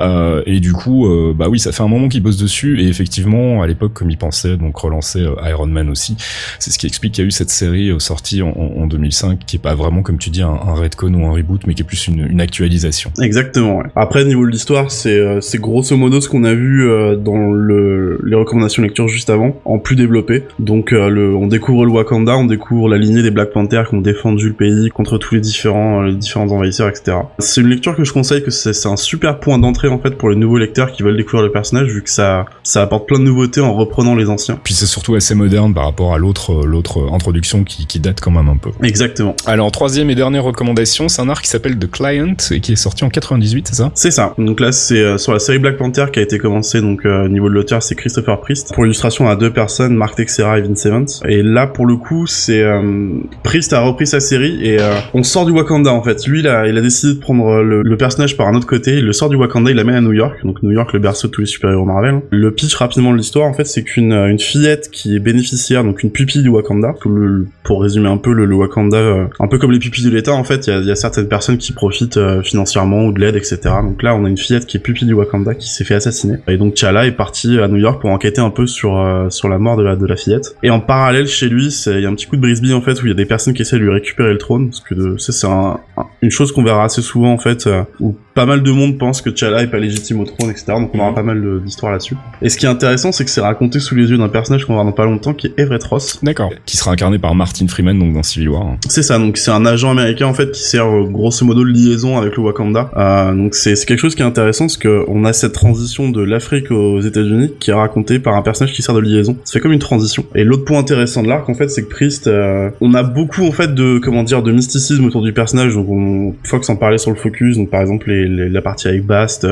Euh, et du coup, euh, bah oui, ça fait un moment qu'ils bossent dessus et effectivement, à l'époque, comme ils pensaient donc relancer euh, Iron Man aussi, c'est ce qui explique qu'il y a eu cette série sortie en, en, 2005 qui est pas vraiment comme tu dis un, un redcon ou un reboot, mais qui est plus une, une actualisation. Exactement. Ouais. Après, niveau de l'histoire, c'est c'est grosso modo ce qu'on a vu dans le les recommandations lecture juste avant, en plus développé. Donc, le, on découvre le Wakanda, on découvre la lignée des Black Panthers qui ont défendu le pays contre tous les différents les différents envahisseurs, etc. C'est une lecture que je conseille, que c'est un super point d'entrée en fait pour les nouveaux lecteurs qui veulent découvrir le personnage, vu que ça ça apporte plein de nouveautés en reprenant les anciens. Puis c'est surtout assez moderne par rapport à l'autre l'autre introduction qui, qui date quand même un peu. Exactement. Alors troisième et dernière recommandation, c'est un art qui s'appelle The Client et qui est sorti en 98, c'est ça? C'est ça. Donc là c'est euh, sur la série Black Panther qui a été commencée donc euh, au niveau de l'auteur c'est Christopher Priest. Pour l'illustration à deux personnes, Mark Texera et Vince Evans. Et là pour le coup c'est euh, Priest a repris sa série et on sort du Wakanda en fait. Lui il a, décidé de prendre le, le, personnage par un autre côté, il le sort du Wakanda, il l'amène à New York. Donc New York le berceau de tous les super-héros Marvel. Le pitch rapidement de l'histoire en fait c'est qu'une une fillette qui est bénéficiaire donc une pupille du Wakanda, comme pour résumer un peu le, Wakanda, un peu comme les pupilles de l'État en fait, il y a, certaines personnes qui profitent financièrement ou de l'aide etc. Donc là on a une fillette qui est pupille du Wakanda qui s'est fait assassiner. Et donc T'Challa est parti à New York pour enquêter un peu sur sur la mort de la fillette. Et en parallèle chez lui, il y a un petit coup de brisbee en fait où il y a des personnes qui essaient de lui récupérer le trône parce que c'est un, Oh. Une chose qu'on verra assez souvent en fait euh, où pas mal de monde pense que T'Challa est pas légitime au trône etc. Donc on aura mhm. pas mal d'histoires là-dessus. Et ce qui est intéressant c'est que c'est raconté sous les yeux d'un personnage qu'on va voir dans pas longtemps qui est Everett Ross. D'accord. Qui sera incarné par Martin Freeman donc dans Civil War. Hein. C'est ça donc c'est un agent américain en fait qui sert euh, grosso modo de liaison avec le Wakanda. Euh, donc c'est quelque chose qui est intéressant parce que on a cette transition de l'Afrique aux États-Unis qui est racontée par un personnage qui sert de liaison. Ça fait comme une transition. Et l'autre point intéressant de l'arc en fait c'est que Priest euh, on a beaucoup en fait de comment dire de mysticisme autour du personnage donc on Fox en parlait sur le focus donc par exemple la partie avec Bast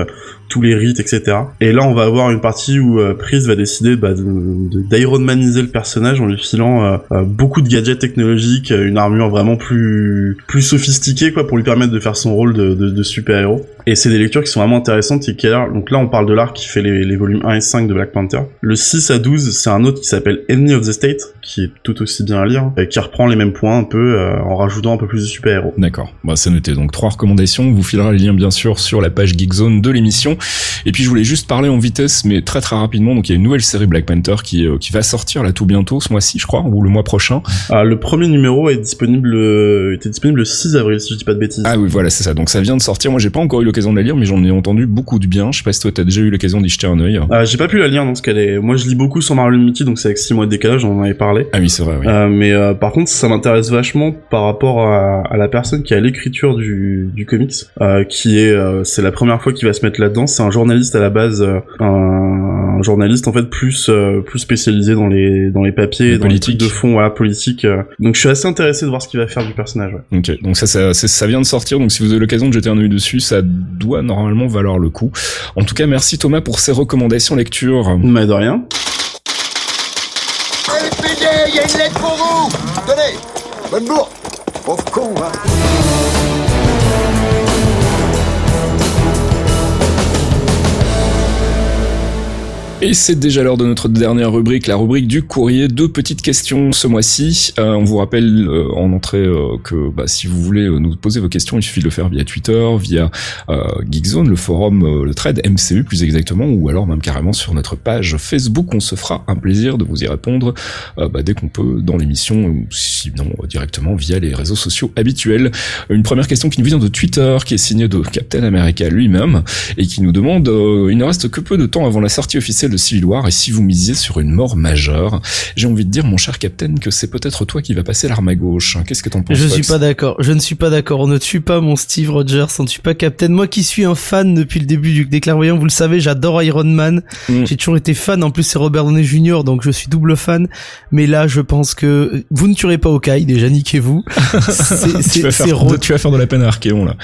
tous les rites, etc. Et là, on va avoir une partie où euh, va décider bah, d'Ironmaniser le personnage en lui filant euh, euh, beaucoup de gadgets technologiques, une armure vraiment plus plus sophistiquée, quoi, pour lui permettre de faire son rôle de, de, de super-héros. Et c'est des lectures qui sont vraiment intéressantes. Et qui, donc là, on parle de l'arc qui fait les, les, volumes 1 et 5 de Black Panther. Le 6 à 12, c'est un autre qui s'appelle Enemy of the State, qui est tout aussi bien à lire, et qui reprend les mêmes points un peu en rajoutant un peu plus de super-héros. D'accord. Bah, c'est noté. Donc trois recommandations. On vous filera les liens bien sûr sur la page Geekzone de l'émission. Et puis je voulais juste parler en vitesse, mais très très rapidement. Donc il y a une nouvelle série Black Panther qui qui va sortir là tout bientôt, ce mois-ci, je crois, ou le mois prochain. Ah, le premier numéro est disponible, était disponible le 6 avril, si je dis pas de bêtises. Ah oui, voilà, c'est ça. Donc ça vient de sortir. Moi, j'ai pas encore eu l'occasion de la lire, mais j'en ai entendu beaucoup de bien. Je sais pas si toi t'as déjà eu l'occasion d'y jeter un œil. Ah, j'ai pas pu la lire dans ce qu'elle est. Moi, je lis beaucoup sur Marvel Unity, donc c'est avec 6 mois de décalage, on en avait parlé. Ah oui, c'est vrai. Oui. Euh, mais euh, par contre, ça m'intéresse vachement par rapport à, à, la personne qui a l'écriture du, du comics, euh, qui est, euh, c'est la première fois qu'il va se mettre là-dedans. C'est un journaliste à la base, euh, un, journaliste en fait plus plus spécialisé dans les dans les papiers, dans les trucs de fond, voilà, politique. Donc je suis assez intéressé de voir ce qu'il va faire du personnage. Ouais. Ok, donc ça, ça, ça vient de sortir. Donc si vous avez l'occasion de jeter un œil dessus, ça doit normalement valoir le coup. En tout cas, merci Thomas pour ces recommandations lecture. Mais de rien. LPD, il y a une lettre pour vous Tenez Bonne bourre Pauvre con, hein Et c'est déjà l'heure de notre dernière rubrique, la rubrique du courrier. Deux petites questions ce mois-ci. Euh, on vous rappelle euh, en entrée euh, que bah, si vous voulez nous poser vos questions, il suffit de le faire via Twitter, via Geekzone, le forum, le thread MCU plus exactement, ou alors même carrément sur notre page Facebook. On se fera un plaisir de vous y répondre bah, dès qu'on peut dans l'émission, ou sinon directement via les réseaux sociaux habituels. Une première question qui nous vient de Twitter, qui est signée de Captain America lui-même, et qui nous demande, il ne reste que peu de temps avant la sortie officielle Civil War et si vous misiez sur une mort majeure, j'ai envie de dire, mon cher Captain, que c'est peut-être toi qui va passer l'arme à gauche. Qu'est-ce que t'en penses Je suis pas d'accord. Je ne suis pas d'accord. On ne tue pas mon Steve Rogers, on ne tue pas Captain. Moi qui suis un fan depuis le début du déclarvoyant, vous le savez, j'adore Iron Man. Mm. J'ai toujours été fan. En plus, c'est Robert Downey Jr., donc je suis double fan. Mais là, je pense que vous ne tuerez pas Hawkeye. Déjà, niquez-vous. tu, vas faire de, tu vas faire de la peine à Archeon, là.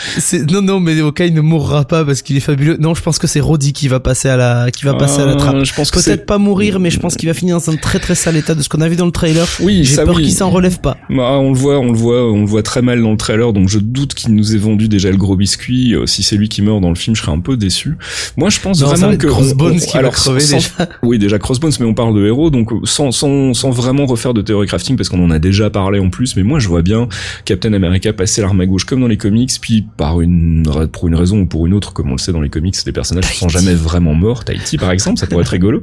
Non, non, mais Hawkeye ne mourra pas parce qu'il est fabuleux. Non, je pense que c'est Roddy qui va passer à la, qui va passer à la trappe. Je pense peut-être pas mourir, mais je pense qu'il va finir dans un très très sale état de ce qu'on a vu dans le trailer. Oui, j'ai peur qu'il s'en relève pas. Bah, on le voit, on le voit, on le voit très mal dans le trailer, donc je doute qu'il nous ait vendu déjà le gros biscuit. Euh, si c'est lui qui meurt dans le film, je serais un peu déçu. Moi, je pense vraiment que Crossbones qui alors, va crever sans, déjà. Oui, déjà Crossbones, mais on parle de héros, donc sans sans sans vraiment refaire de théorie crafting parce qu'on en a déjà parlé en plus. Mais moi, je vois bien Captain America passer l'arme à gauche comme dans les comics, puis par une pour une raison ou pour une autre, comme on le sait dans les comics, les personnages ne sont jamais vraiment morts. Tahiti, par exemple, ça pourrait être rigolo.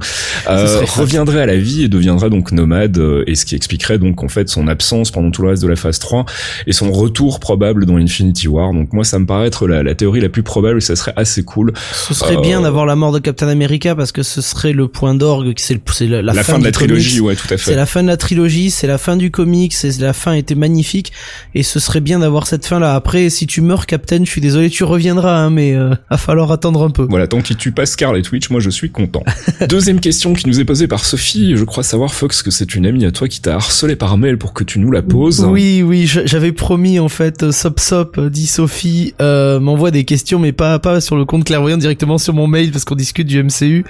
Euh, reviendrait à la vie et deviendrait donc nomade, euh, et ce qui expliquerait donc en fait son absence pendant tout le reste de la phase 3 et son retour probable dans Infinity War. Donc moi, ça me paraît être la, la théorie la plus probable et ça serait assez cool. Ce serait bien d'avoir la mort de Captain America parce que ce serait le point d'orgue, c'est la, la, fin, fin, de la trilogie, ouais, tout à fait. C'est la fin de la trilogie, c'est la fin du comics, c'est la fin était magnifique et ce serait bien d'avoir cette fin là. Après, si tu meurs, Captain, je suis désolé, tu reviendras, hein, mais euh, va falloir attendre un peu. Voilà, tant qu'il tue pas Scarlet Witch, moi je suis content. Deuxième question qui nous est posée par Sophie, je crois savoir Fox que c'est une amie à toi qui t'a harcelé par mail pour que tu nous la poses. Oui, oui, j'avais promis en fait, euh, Sop Sop, euh, dit Sophie, euh, m'envoie des questions mais pas pas sur le compte clairvoyant directement sur mon mail parce qu'on discute du MCU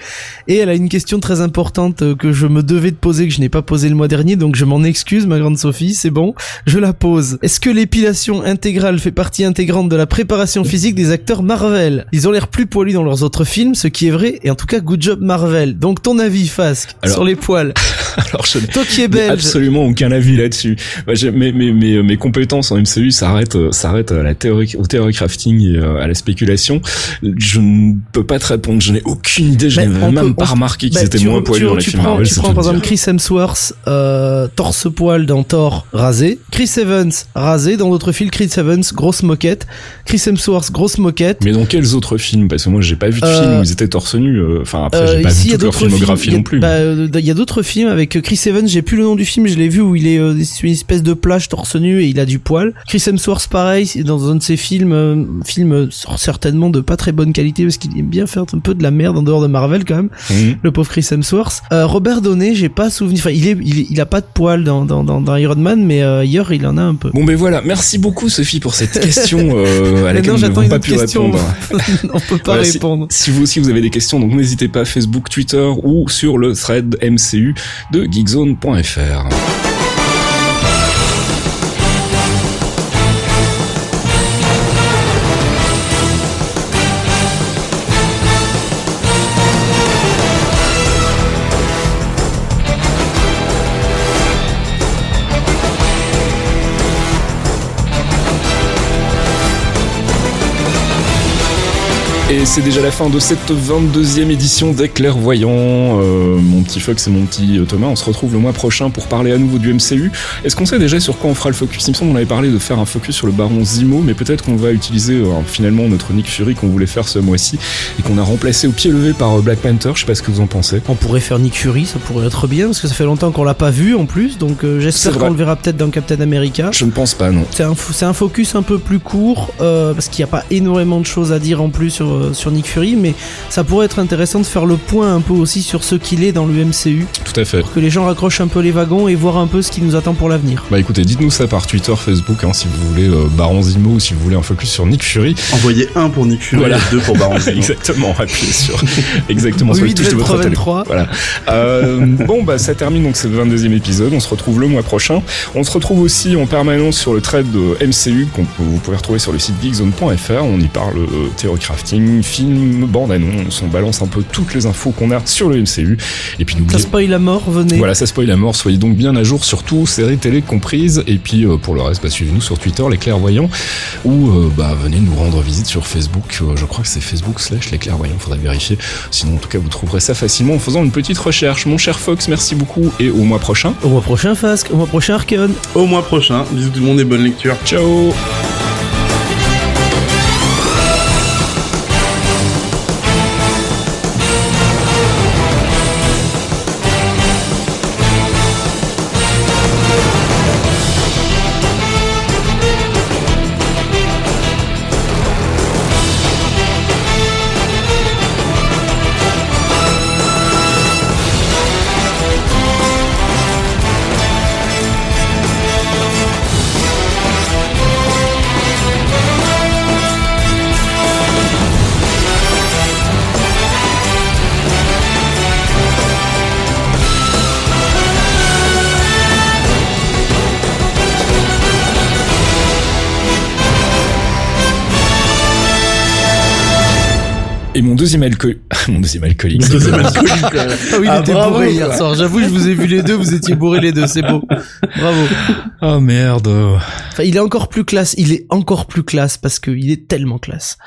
et elle a une question très importante euh, que je me devais de poser que je n'ai pas posé le mois dernier donc je m'en excuse ma grande Sophie, c'est bon, je la pose. Est-ce que l'épilation intégrale fait partie intégrante de la préparation physique des acteurs Marvel? Ils ont l'air plus poilus dans leurs autres films, ce qui est vrai et en tout cas good job Marvel. Donc ton avis Fasque sur les poils Alors je belge. absolument aucun avis là-dessus. Bah, mes, mes, mes, mes compétences en MCU s'arrêtent s'arrêtent à la théorie au théorie crafting et euh, à la spéculation. Je ne peux pas te répondre. Je n'ai aucune idée. Je n'ai même peut, pas remarqué qu'ils bah, étaient moins poilus dans les films prends, Marvel. Tu prends par exemple Chris Hemsworth euh, torse poil dans Thor rasé, Chris Evans rasé dans d'autres films. Chris Evans grosse moquette, Chris Hemsworth grosse moquette. Mais dans quels autres films? Parce que moi j'ai pas vu de euh, film où ils étaient torse nu. Euh, enfin après j'ai pas vu toute leur filmographie non plus. Bah, il y a d'autres films avec Chris Evans, j'ai plus le nom du film, je l'ai vu où il est euh, une espèce de plage torse nu et il a du poil. Chris Hemsworth pareil, dans un de ses films, euh, film euh, certainement de pas très bonne qualité parce qu'il aime bien faire un peu de la merde en dehors de Marvel quand même. Le pauvre Chris Hemsworth. Euh, Robert Downey, j'ai pas souvenir, enfin il est, il, est, il a pas de poil dans, dans, dans, dans Iron Man, mais euh, ailleurs il en a un peu. Bon ben voilà, merci beaucoup Sophie pour cette question euh, à laquelle non, nous n'avons pas pu question. répondre. On peut pas Voilà, si- répondre. Si, vous aussi vous avez des questions, donc n'hésitez pas Facebook, Twitter ou sur le thread MCU de geekzone.fr. Et c'est déjà la fin de cette 22e édition des Clairvoyants. Euh, mon petit Fox et mon petit Thomas, on se retrouve le mois prochain pour parler à nouveau du MCU. Est-ce qu'on sait déjà sur quoi on fera le focus? Il me semble qu'on avait parlé de faire un focus sur le baron Zimo, mais peut-être qu'on va utiliser euh, finalement notre Nick Fury qu'on voulait faire ce mois-ci et qu'on a remplacé au pied levé par euh, Black Panther. Je sais pas ce que vous en pensez. On pourrait faire Nick Fury, ça pourrait être bien parce que ça fait longtemps qu'on l'a pas vu en plus, donc j'espère qu'on le verra peut-être dans Captain America. Je ne pense pas, non. C'est un, un, focus un peu plus court parce qu'il n'y a pas énormément de choses à dire en plus sur euh, sur Nick Fury, mais ça pourrait être intéressant de faire le point un peu aussi sur ce qu'il est dans le MCU. Tout à fait. Pour que les gens raccrochent un peu les wagons et voir un peu ce qui nous attend pour l'avenir. Bah écoutez, dites-nous ça par Twitter, Facebook, hein, si vous voulez euh, Baron Zimo ou si vous voulez un focus sur Nick Fury. Envoyez un pour Nick Fury et deux pour Baron Zimo. Exactement, appuyez sur exactement sur les touches de votre téléphone. Voilà. Euh, bon bah ça termine donc ce 22e épisode. On se retrouve le mois prochain. On se retrouve aussi en permanence sur le trade de MCU qu'on vous pouvez retrouver sur le site geekzone.fr. On y parle euh, crafting, film, bande annonce, on balance un peu toutes les infos qu'on a sur le MCU. Et puis Ça spoil la mort, venez. Voilà, ça spoil la mort. Soyez donc bien à jour sur tout, séries télé comprises. Et puis euh, pour le reste, bah, suivez-nous sur Twitter, les clairvoyants, ou euh, bah, venez nous rendre visite sur Facebook. Euh, je crois que c'est Facebook slash les clairvoyants, faudrait vérifier. Sinon, en tout cas, vous trouverez ça facilement en faisant une petite recherche. Mon cher Fox, merci beaucoup et au mois prochain. Au mois prochain, Fasque. Au mois prochain, Arkeon. Au mois prochain. Bisous tout le monde et bonne lecture. Ciao. Et mon deuxième alcool, mon deuxième alcoolique. Mon deuxième alcoolique. ah oui, il ah, était bourré hier soir. J'avoue, je vous ai vu les deux, vous étiez bourrés les deux, c'est beau. Bravo. Oh merde. Enfin, il est encore plus classe, il est encore plus classe parce qu'il est tellement classe.